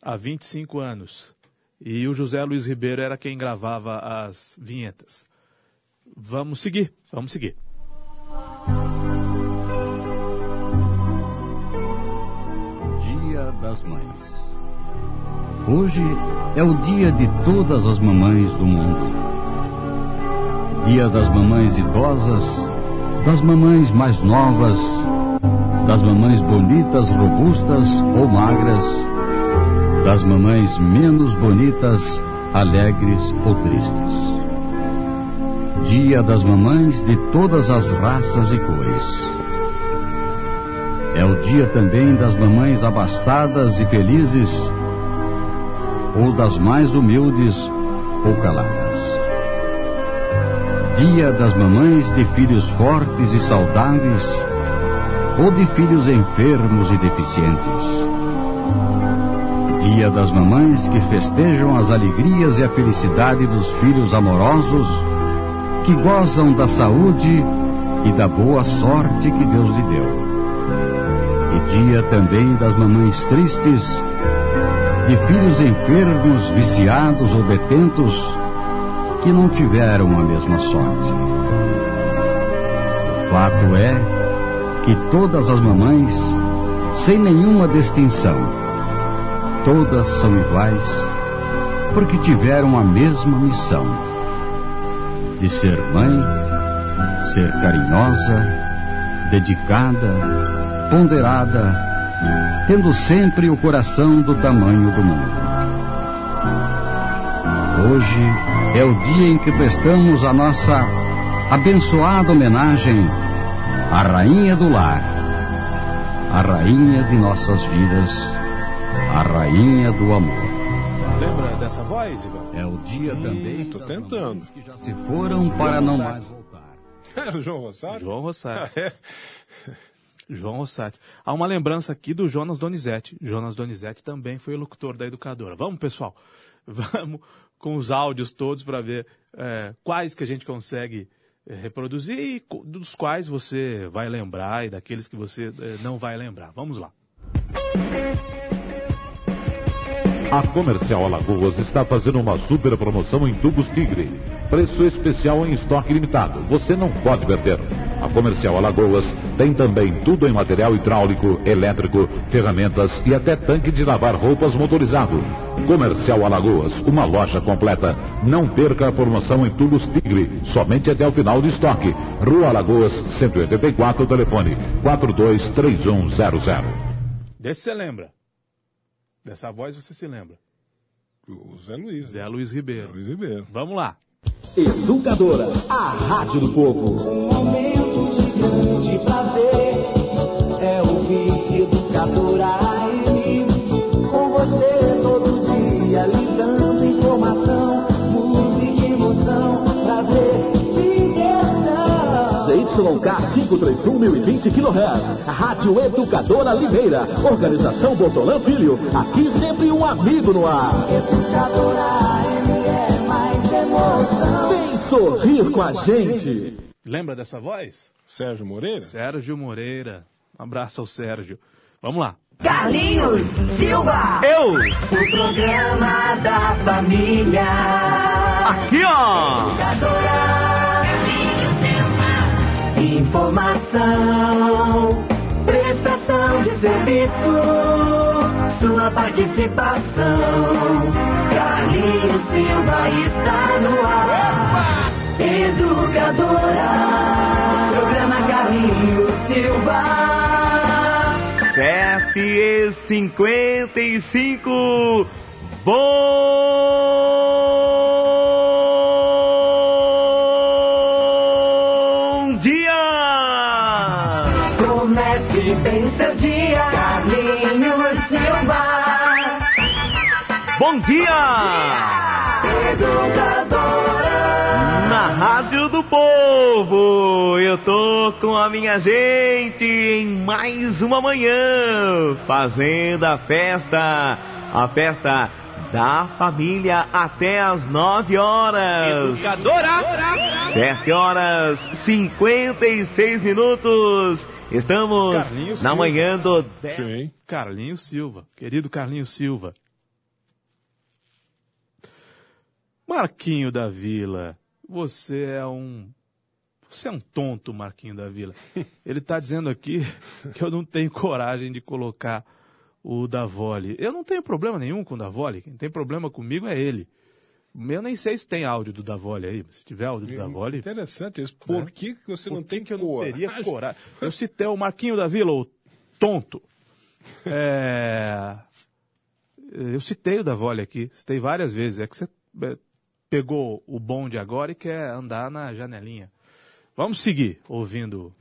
há 25 anos. E o José Luiz Ribeiro era quem gravava as vinhetas. Vamos seguir, vamos seguir. Dia das Mães. Hoje é o dia de todas as mamães do mundo. Dia das mamães idosas, das mamães mais novas, das mamães bonitas, robustas ou magras, das mamães menos bonitas, alegres ou tristes. Dia das mamães de todas as raças e cores. É o dia também das mamães abastadas e felizes, ou das mais humildes ou caladas. Dia das mamães de filhos fortes e saudáveis, ou de filhos enfermos e deficientes. Dia das mamães que festejam as alegrias e a felicidade dos filhos amorosos, que gozam da saúde e da boa sorte que Deus lhe deu e dia também das mamães tristes, de filhos enfermos, viciados ou detentos, que não tiveram a mesma sorte. O fato é que todas as mamães, sem nenhuma distinção, todas são iguais, porque tiveram a mesma missão de ser mãe, ser carinhosa, dedicada, ponderada, tendo sempre o coração do tamanho do mundo. Hoje é o dia em que prestamos a nossa abençoada homenagem à Rainha do Lar, a Rainha de nossas vidas, a Rainha do Amor. Lembra dessa voz, Ivan? É o dia também Tô tentando. que já se foram para não mais voltar. Era o João Rosário? João Rosário. Ah, é? João Rossati. Há uma lembrança aqui do Jonas Donizete. Jonas Donizete também foi locutor da educadora. Vamos, pessoal, vamos com os áudios todos para ver é, quais que a gente consegue é, reproduzir e dos quais você vai lembrar e daqueles que você é, não vai lembrar. Vamos lá. A Comercial Alagoas está fazendo uma super promoção em tubos Tigre. Preço especial em estoque limitado. Você não pode perder. A Comercial Alagoas tem também tudo em material hidráulico, elétrico, ferramentas e até tanque de lavar roupas motorizado. Comercial Alagoas, uma loja completa. Não perca a promoção em tubos Tigre, somente até o final do estoque. Rua Alagoas, 184, telefone 423100. Desse você lembra. Dessa voz você se lembra. O Zé Luiz. Zé Luiz Ribeiro. Luiz Ribeiro. Vamos lá. Educadora, a rádio do povo. 531.020 kHz. Rádio Educadora Limeira. Organização Botolã Filho. Aqui sempre um amigo no ar. Educadora ME mais emoção. Vem sorrir com a gente. Lembra dessa voz? Sérgio Moreira? Sérgio Moreira. Um abraço ao Sérgio. Vamos lá. Carlinhos Silva. Eu. O programa da família. Aqui, ó. Educadora Informação, prestação de serviço, sua participação. Carlinhos Silva está no ar. Educadora, programa Carlinhos Silva. Sete e cinquenta e cinco. Bom Dia! Na Rádio do Povo, eu tô com a minha gente em mais uma manhã, fazendo a festa, a festa da família até as 9 horas. Educadora! 7 horas 56 minutos. Estamos Carlinhos na Silva. manhã do Carlinhos Silva, querido Carlinhos Silva. Marquinho da Vila, você é um. Você é um tonto, Marquinho da Vila. Ele está dizendo aqui que eu não tenho coragem de colocar o Davoli. Eu não tenho problema nenhum com o Davoli. Quem tem problema comigo é ele. Eu nem sei se tem áudio do Davoli aí. Se tiver áudio do Davoli. Interessante isso. Por que, que você não tem que eu não teria coragem? Eu citei o Marquinho da Vila, o tonto. É, Eu citei o Davoli aqui, citei várias vezes. É que você é, pegou o bonde agora e quer andar na janelinha. Vamos seguir ouvindo,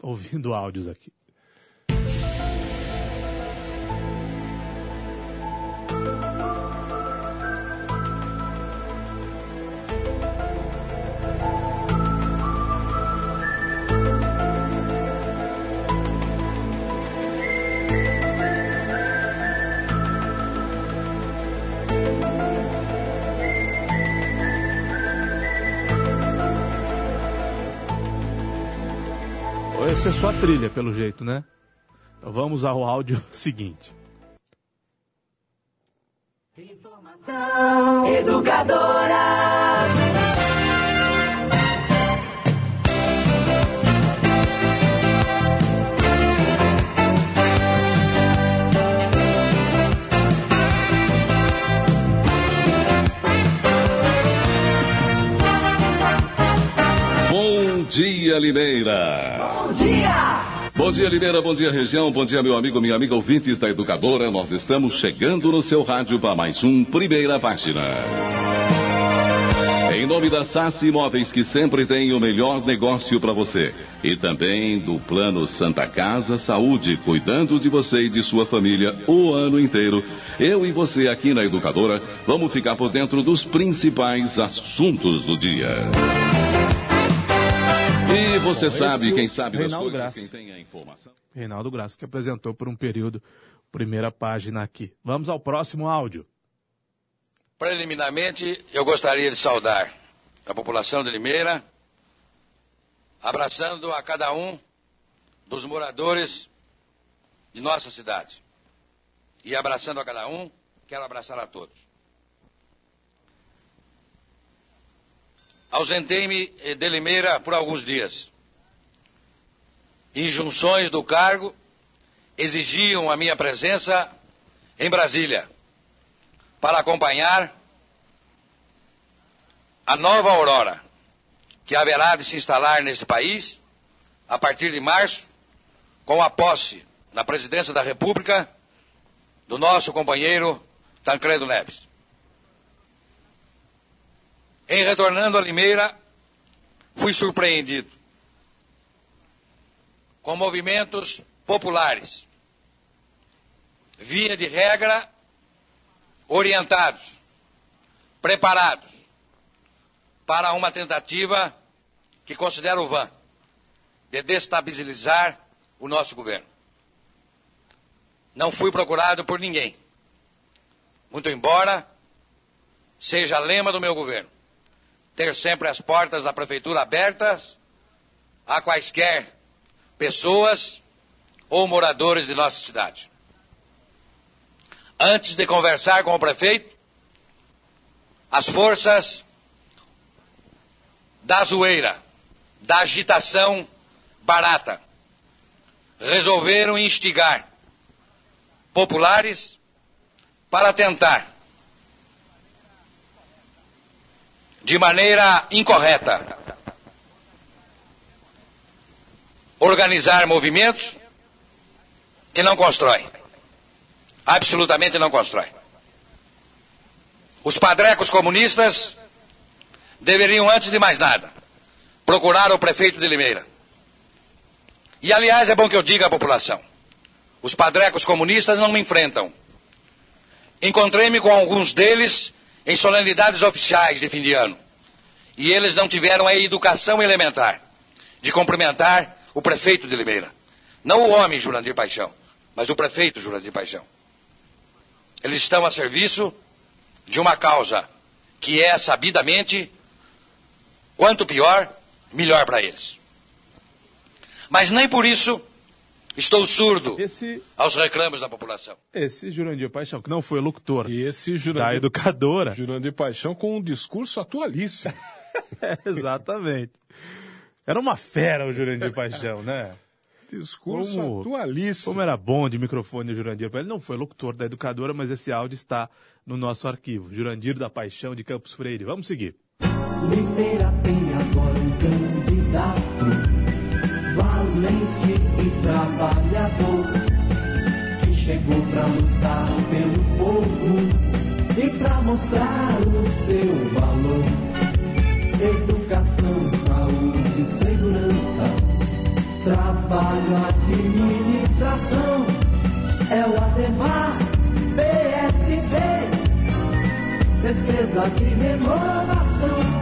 ouvindo áudios aqui. Essa é sua trilha, pelo jeito, né? Então vamos ao áudio seguinte. Educadora. Dia, Limeira. Bom dia! Bom dia, Limeira. Bom dia, região. Bom dia, meu amigo, minha amiga ouvintes da Educadora. Nós estamos chegando no seu rádio para mais um Primeira Página. Em nome da Sassi Imóveis, que sempre tem o melhor negócio para você. E também do Plano Santa Casa Saúde, cuidando de você e de sua família o ano inteiro. Eu e você aqui na Educadora vamos ficar por dentro dos principais assuntos do dia. E você Esse sabe, quem sabe das Reinaldo coisas, Graça. quem tem a informação. Reinaldo Graça, que apresentou por um período primeira página aqui. Vamos ao próximo áudio. Preliminarmente, eu gostaria de saudar a população de Limeira, abraçando a cada um dos moradores de nossa cidade. E abraçando a cada um, quero abraçar a todos. Ausentei-me eh, de Limeira por alguns dias. Injunções do cargo exigiam a minha presença em Brasília para acompanhar a nova aurora que haverá de se instalar nesse país a partir de março, com a posse na presidência da República do nosso companheiro Tancredo Neves. Em retornando a Limeira, fui surpreendido com movimentos populares, via de regra, orientados, preparados para uma tentativa que considero vã de destabilizar o nosso governo. Não fui procurado por ninguém, muito embora seja lema do meu governo ter sempre as portas da prefeitura abertas a quaisquer pessoas ou moradores de nossa cidade. Antes de conversar com o prefeito, as forças da zoeira, da agitação barata, resolveram instigar populares para tentar, de maneira incorreta, organizar movimentos que não constroem. Absolutamente não constrói. Os padrecos comunistas deveriam, antes de mais nada, procurar o prefeito de Limeira. E, aliás, é bom que eu diga à população: os padrecos comunistas não me enfrentam. Encontrei-me com alguns deles em solenidades oficiais de fim de ano. E eles não tiveram a educação elementar de cumprimentar o prefeito de Limeira. Não o homem Jurandir Paixão, mas o prefeito Jurandir Paixão. Eles estão a serviço de uma causa que é sabidamente quanto pior, melhor para eles. Mas nem por isso estou surdo Esse- aos reclamos da população. Esse Jurandir Paixão, que não foi locutor E esse da Jurandir, educadora. Jurandir Paixão com um discurso atualíssimo. É, exatamente. Era uma fera o Jurandir Paixão, né? Discurso Como- atualíssimo. Como era bom de microfone o Jurandir. Ele não foi locutor da educadora, mas esse áudio está no nosso arquivo. Jurandir da Paixão de Campos Freire. Vamos seguir. Limeira tem agora um candidato valente trabalhador que chegou pra lutar pelo povo e pra mostrar o seu valor. Educação, saúde, segurança, trabalho, administração. É o Ademar PSB certeza de renovação.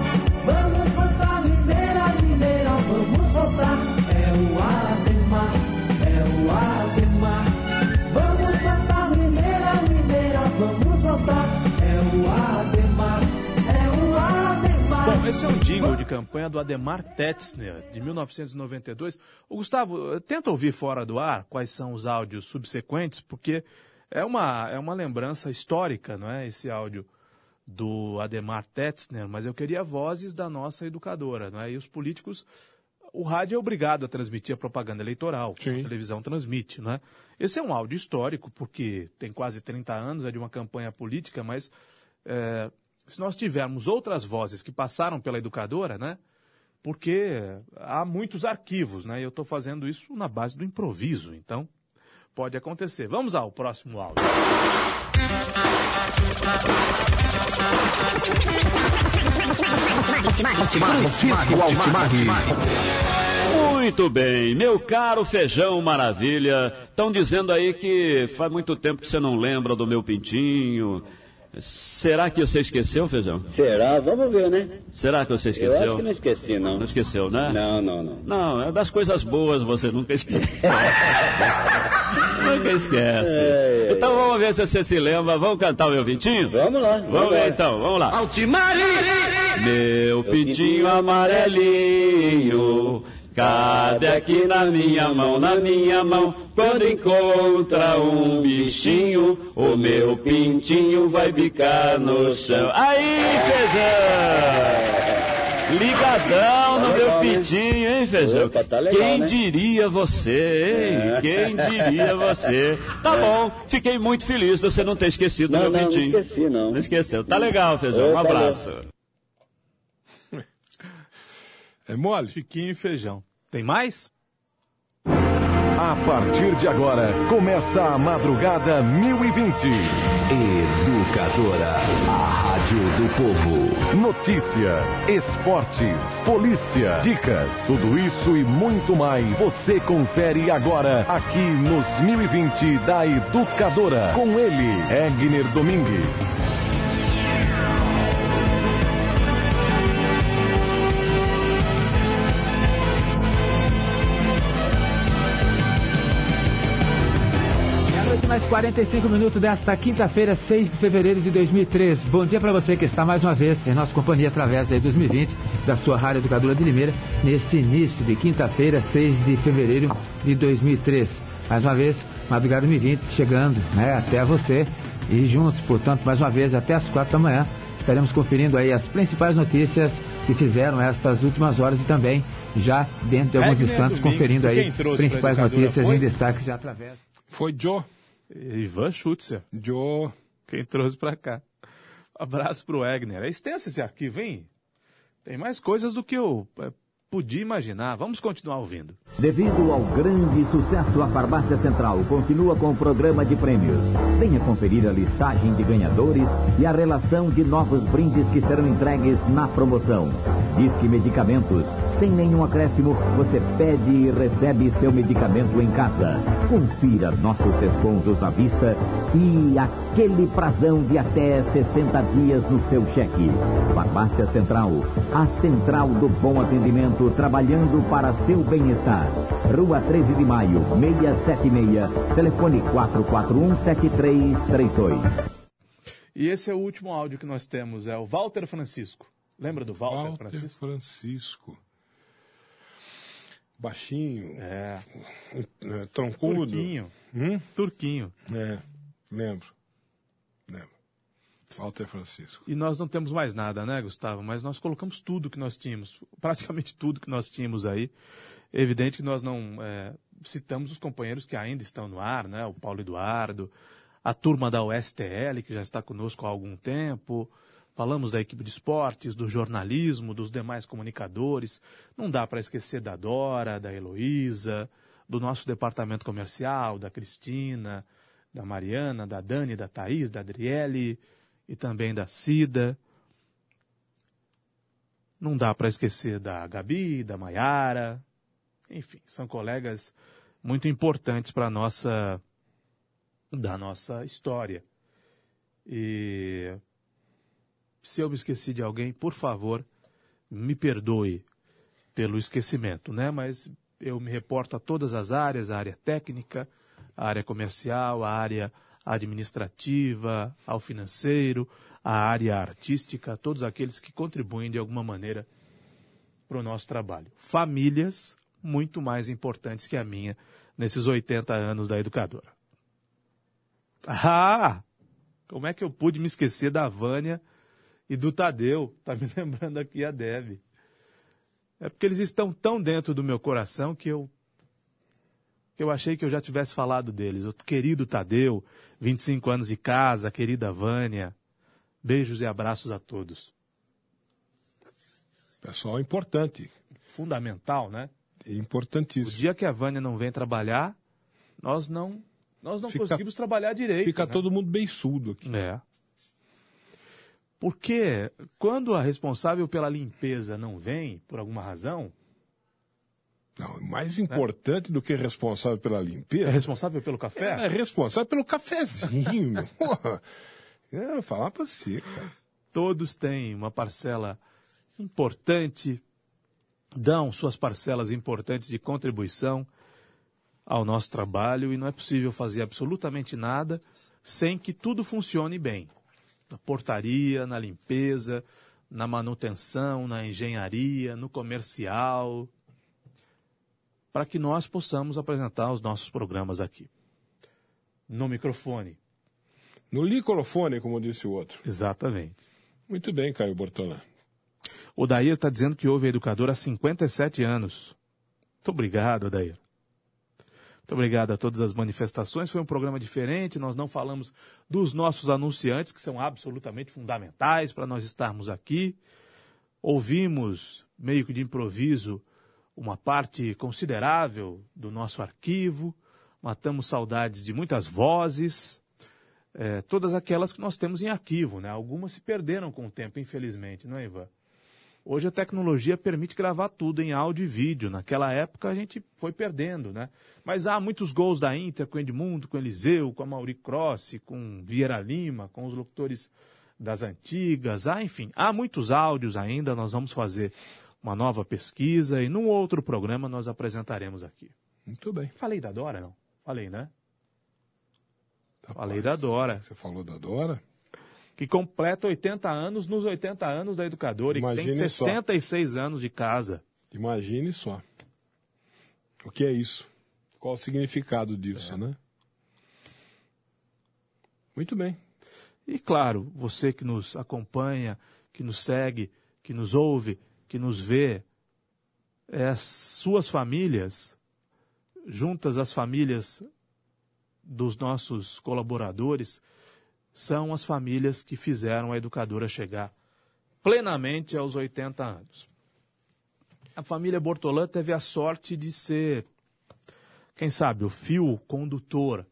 Esse é um jingle de campanha do Ademar Tetzner, de 1992. O Gustavo, eh, tenta ouvir fora do ar quais são os áudios subsequentes, porque é uma, é uma lembrança histórica, não é? Esse áudio do Ademar Tetzner, mas eu queria vozes da nossa educadora, não é? E os políticos, o rádio é obrigado a transmitir a propaganda eleitoral, a televisão transmite, não é? Esse é um áudio histórico, porque tem quase 30 anos, é de uma campanha política, mas eh, se nós tivermos outras vozes que passaram pela educadora, né? Porque há muitos arquivos, né? E eu estou fazendo isso na base do improviso, então pode acontecer. Vamos ao próximo áudio. Muito bem, meu caro Feijão Maravilha. Estão dizendo aí que faz muito tempo que você não lembra do meu pintinho. Será que você esqueceu, Feijão? Será? Vamos ver, né? Será que você Eu esqueceu? acho que não esqueci, não. Não esqueceu, né? Não, não, não. Não, é das coisas boas você nunca esquece. nunca esquece. É, é, Então vamos ver se você se lembra. Vamos cantar o meu pintinho? Vamos lá. Vamos ver então, vamos lá. Meu pintinho amarelinho, cabe aqui na minha mão, na minha mão. Quando encontra um bichinho, o meu pintinho vai bicar no chão. Aí, feijão! Ligadão no meu né? pintinho, hein, feijão? Tá Quem né? diria você, hein? É. Quem diria você? Tá bom, fiquei muito feliz de você não ter esquecido do meu não, não pintinho. esqueci, não. Não esqueceu. Tá legal, feijão. Um abraço. É mole? Chiquinho e feijão. Tem mais? A partir de agora, começa a madrugada 1020. Educadora, a rádio do povo. Notícia, esportes, polícia, dicas, tudo isso e muito mais. Você confere agora aqui nos 1020 da Educadora. Com ele, Egner Domingues. 45 minutos desta quinta-feira, 6 de fevereiro de 2003. Bom dia para você que está mais uma vez em nossa companhia através aí 2020 da sua Rádio Educadora de Limeira, neste início de quinta-feira, 6 de fevereiro de 2003. Mais uma vez, madrugada 2020 chegando né, até você e juntos, portanto, mais uma vez até as quatro da manhã estaremos conferindo aí as principais notícias que fizeram estas últimas horas e também já dentro de alguns Wagner instantes Domingos, conferindo aí principais notícias foi? em destaque já através. Foi Joe. Ivan Schutzer. Joe. Quem trouxe pra cá. Abraço pro Wagner. É extenso esse arquivo, hein? Tem mais coisas do que eu é, podia imaginar. Vamos continuar ouvindo. Devido ao grande sucesso, a Farmácia Central continua com o programa de prêmios. Venha conferir a listagem de ganhadores e a relação de novos brindes que serão entregues na promoção. Disque Medicamentos. Sem nenhum acréscimo, você pede e recebe seu medicamento em casa. Confira nossos descontos à vista e aquele prazão de até 60 dias no seu cheque. Farmácia Central, a central do bom atendimento, trabalhando para seu bem-estar. Rua 13 de Maio, 676, telefone 441-7332. E esse é o último áudio que nós temos, é o Walter Francisco. Lembra do Walter, Walter Francisco? Francisco. Baixinho. É. é, Troncudo. Turquinho. Hum? Turquinho. É, lembro. Lembro. Walter Francisco. E nós não temos mais nada, né, Gustavo? Mas nós colocamos tudo que nós tínhamos, praticamente tudo que nós tínhamos aí. É evidente que nós não é, citamos os companheiros que ainda estão no ar, né? O Paulo Eduardo, a turma da USTL, que já está conosco há algum tempo. Falamos da equipe de esportes, do jornalismo, dos demais comunicadores. Não dá para esquecer da Dora, da Heloísa, do nosso departamento comercial, da Cristina, da Mariana, da Dani, da Thaís, da Adriele e também da Cida. Não dá para esquecer da Gabi, da Maiara. Enfim, são colegas muito importantes para nossa da nossa história. E se eu me esqueci de alguém, por favor, me perdoe pelo esquecimento, né? Mas eu me reporto a todas as áreas, a área técnica, a área comercial, a área administrativa, ao financeiro, a área artística, todos aqueles que contribuem de alguma maneira para o nosso trabalho. Famílias muito mais importantes que a minha nesses 80 anos da educadora. Ah! Como é que eu pude me esquecer da Vânia e do Tadeu? Tá me lembrando aqui a Deb. É porque eles estão tão dentro do meu coração que eu que eu achei que eu já tivesse falado deles. O querido Tadeu, 25 anos de casa, querida Vânia. Beijos e abraços a todos. Pessoal importante. Fundamental, né? Importantíssimo. O dia que a Vânia não vem trabalhar, nós não nós não Fica- conseguimos trabalhar direito. Fica né? todo mundo beiçudo aqui. É. Porque quando a responsável pela limpeza não vem, por alguma razão, Não, mais importante do que responsável pela limpeza. é responsável pelo café? É responsável pelo cafezinho. meu. Porra. É, vou falar pra você, cara. Todos têm uma parcela importante, dão suas parcelas importantes de contribuição ao nosso trabalho e não é possível fazer absolutamente nada sem que tudo funcione bem. Na portaria, na limpeza, na manutenção, na engenharia, no comercial, para que nós possamos apresentar os nossos programas aqui. No microfone. No licorofone, como disse o outro. Exatamente. Muito bem, Caio Bortolã. O Dair está dizendo que houve educador há 57 anos. Muito obrigado, Dair. Muito obrigado a todas as manifestações. Foi um programa diferente. Nós não falamos dos nossos anunciantes, que são absolutamente fundamentais para nós estarmos aqui. Ouvimos, meio que de improviso, uma parte considerável do nosso arquivo. Matamos saudades de muitas vozes. eh, todas aquelas que nós temos em arquivo, né? Algumas se perderam com o tempo, infelizmente, não é, Ivan? Hoje a tecnologia permite gravar tudo em áudio e vídeo. Naquela época a gente foi perdendo, né? Mas há muitos gols da Inter com Edmundo, com Eliseu, com a Mauri Crossi, com Vieira Lima, com os locutores das antigas. Há, enfim, há muitos áudios ainda. Nós vamos fazer uma nova pesquisa e num outro programa nós apresentaremos aqui. Muito bem. Falei da Dora, não? Falei, né? Falei da Dora. Você falou da Dora? Que completa 80 anos nos 80 anos da educadora e que tem Imagine só. 66 anos de casa. Imagine só. O que é isso? Qual o significado disso, né? Muito bem. E claro, você que nos acompanha, que nos segue, que nos ouve, que nos vê, é, as suas famílias, juntas às famílias dos nossos colaboradores, são as famílias que fizeram a educadora chegar plenamente aos 80 anos. A família Bortolã teve a sorte de ser, quem sabe, o fio condutor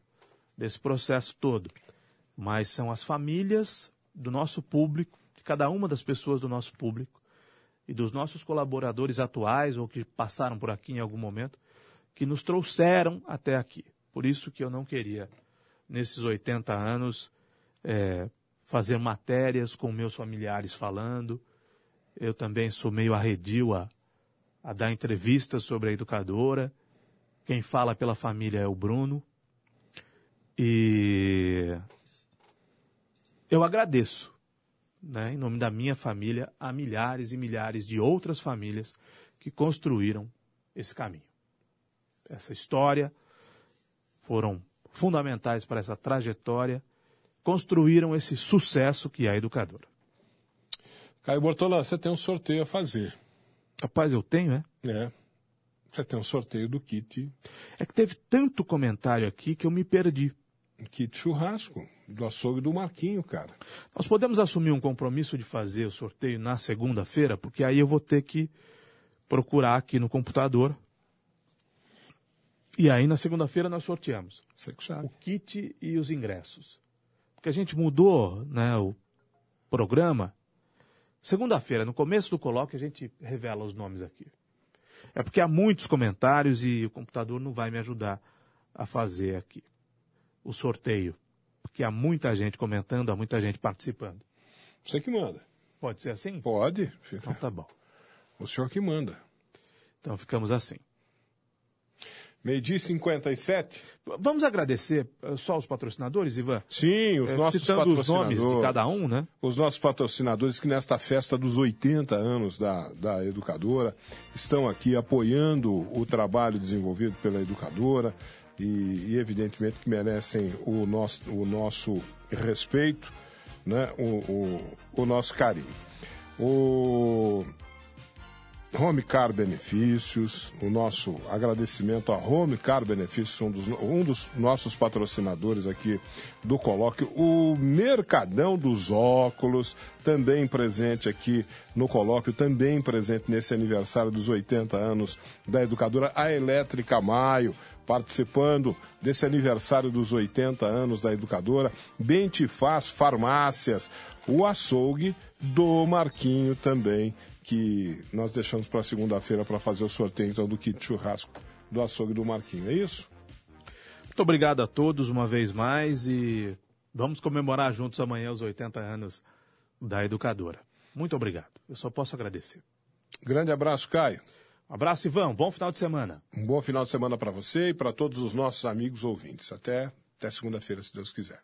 desse processo todo. Mas são as famílias do nosso público, de cada uma das pessoas do nosso público e dos nossos colaboradores atuais ou que passaram por aqui em algum momento, que nos trouxeram até aqui. Por isso que eu não queria, nesses 80 anos, é, fazer matérias com meus familiares falando. Eu também sou meio arredio a, a dar entrevistas sobre a educadora. Quem fala pela família é o Bruno. E eu agradeço, né, em nome da minha família, a milhares e milhares de outras famílias que construíram esse caminho. Essa história foram fundamentais para essa trajetória, construíram esse sucesso que é a educadora. Caio Bortolã, você tem um sorteio a fazer. Rapaz, eu tenho, é? É. Você tem um sorteio do kit. É que teve tanto comentário aqui que eu me perdi. Kit churrasco, do açougue do Marquinho, cara. Nós podemos assumir um compromisso de fazer o sorteio na segunda-feira, porque aí eu vou ter que procurar aqui no computador. E aí na segunda-feira nós sorteamos. Você que sabe. O kit e os ingressos. Porque a gente mudou né, o programa. Segunda-feira, no começo do colóquio, a gente revela os nomes aqui. É porque há muitos comentários e o computador não vai me ajudar a fazer aqui o sorteio. Porque há muita gente comentando, há muita gente participando. Você que manda. Pode ser assim? Pode. Então tá bom. O senhor que manda. Então ficamos assim. Meio-dia e 57. Vamos agradecer eh, só os patrocinadores, Ivan? Sim, os Eh, nossos Citando os nomes de cada um, né? Os nossos patrocinadores que nesta festa dos 80 anos da, da educadora estão aqui apoiando o trabalho desenvolvido pela educadora e, e evidentemente que merecem o nosso, o nosso respeito, né? o, o, o nosso carinho. O Home Car Benefícios, o nosso agradecimento a Home Car Benefícios, um dos, um dos nossos patrocinadores aqui do colóquio, o Mercadão dos Óculos, também presente aqui no colóquio, também presente nesse aniversário dos 80 anos da educadora, a Elétrica Maio, participando desse aniversário dos 80 anos da educadora, Bentifaz Farmácias, o açougue do Marquinho também, que nós deixamos para segunda-feira para fazer o sorteio então, do kit churrasco do açougue do Marquinho. É isso? Muito obrigado a todos uma vez mais e vamos comemorar juntos amanhã os 80 anos da educadora. Muito obrigado. Eu só posso agradecer. Grande abraço, Caio. Um abraço, Ivan. Bom final de semana. Um bom final de semana para você e para todos os nossos amigos ouvintes. Até, até segunda-feira, se Deus quiser.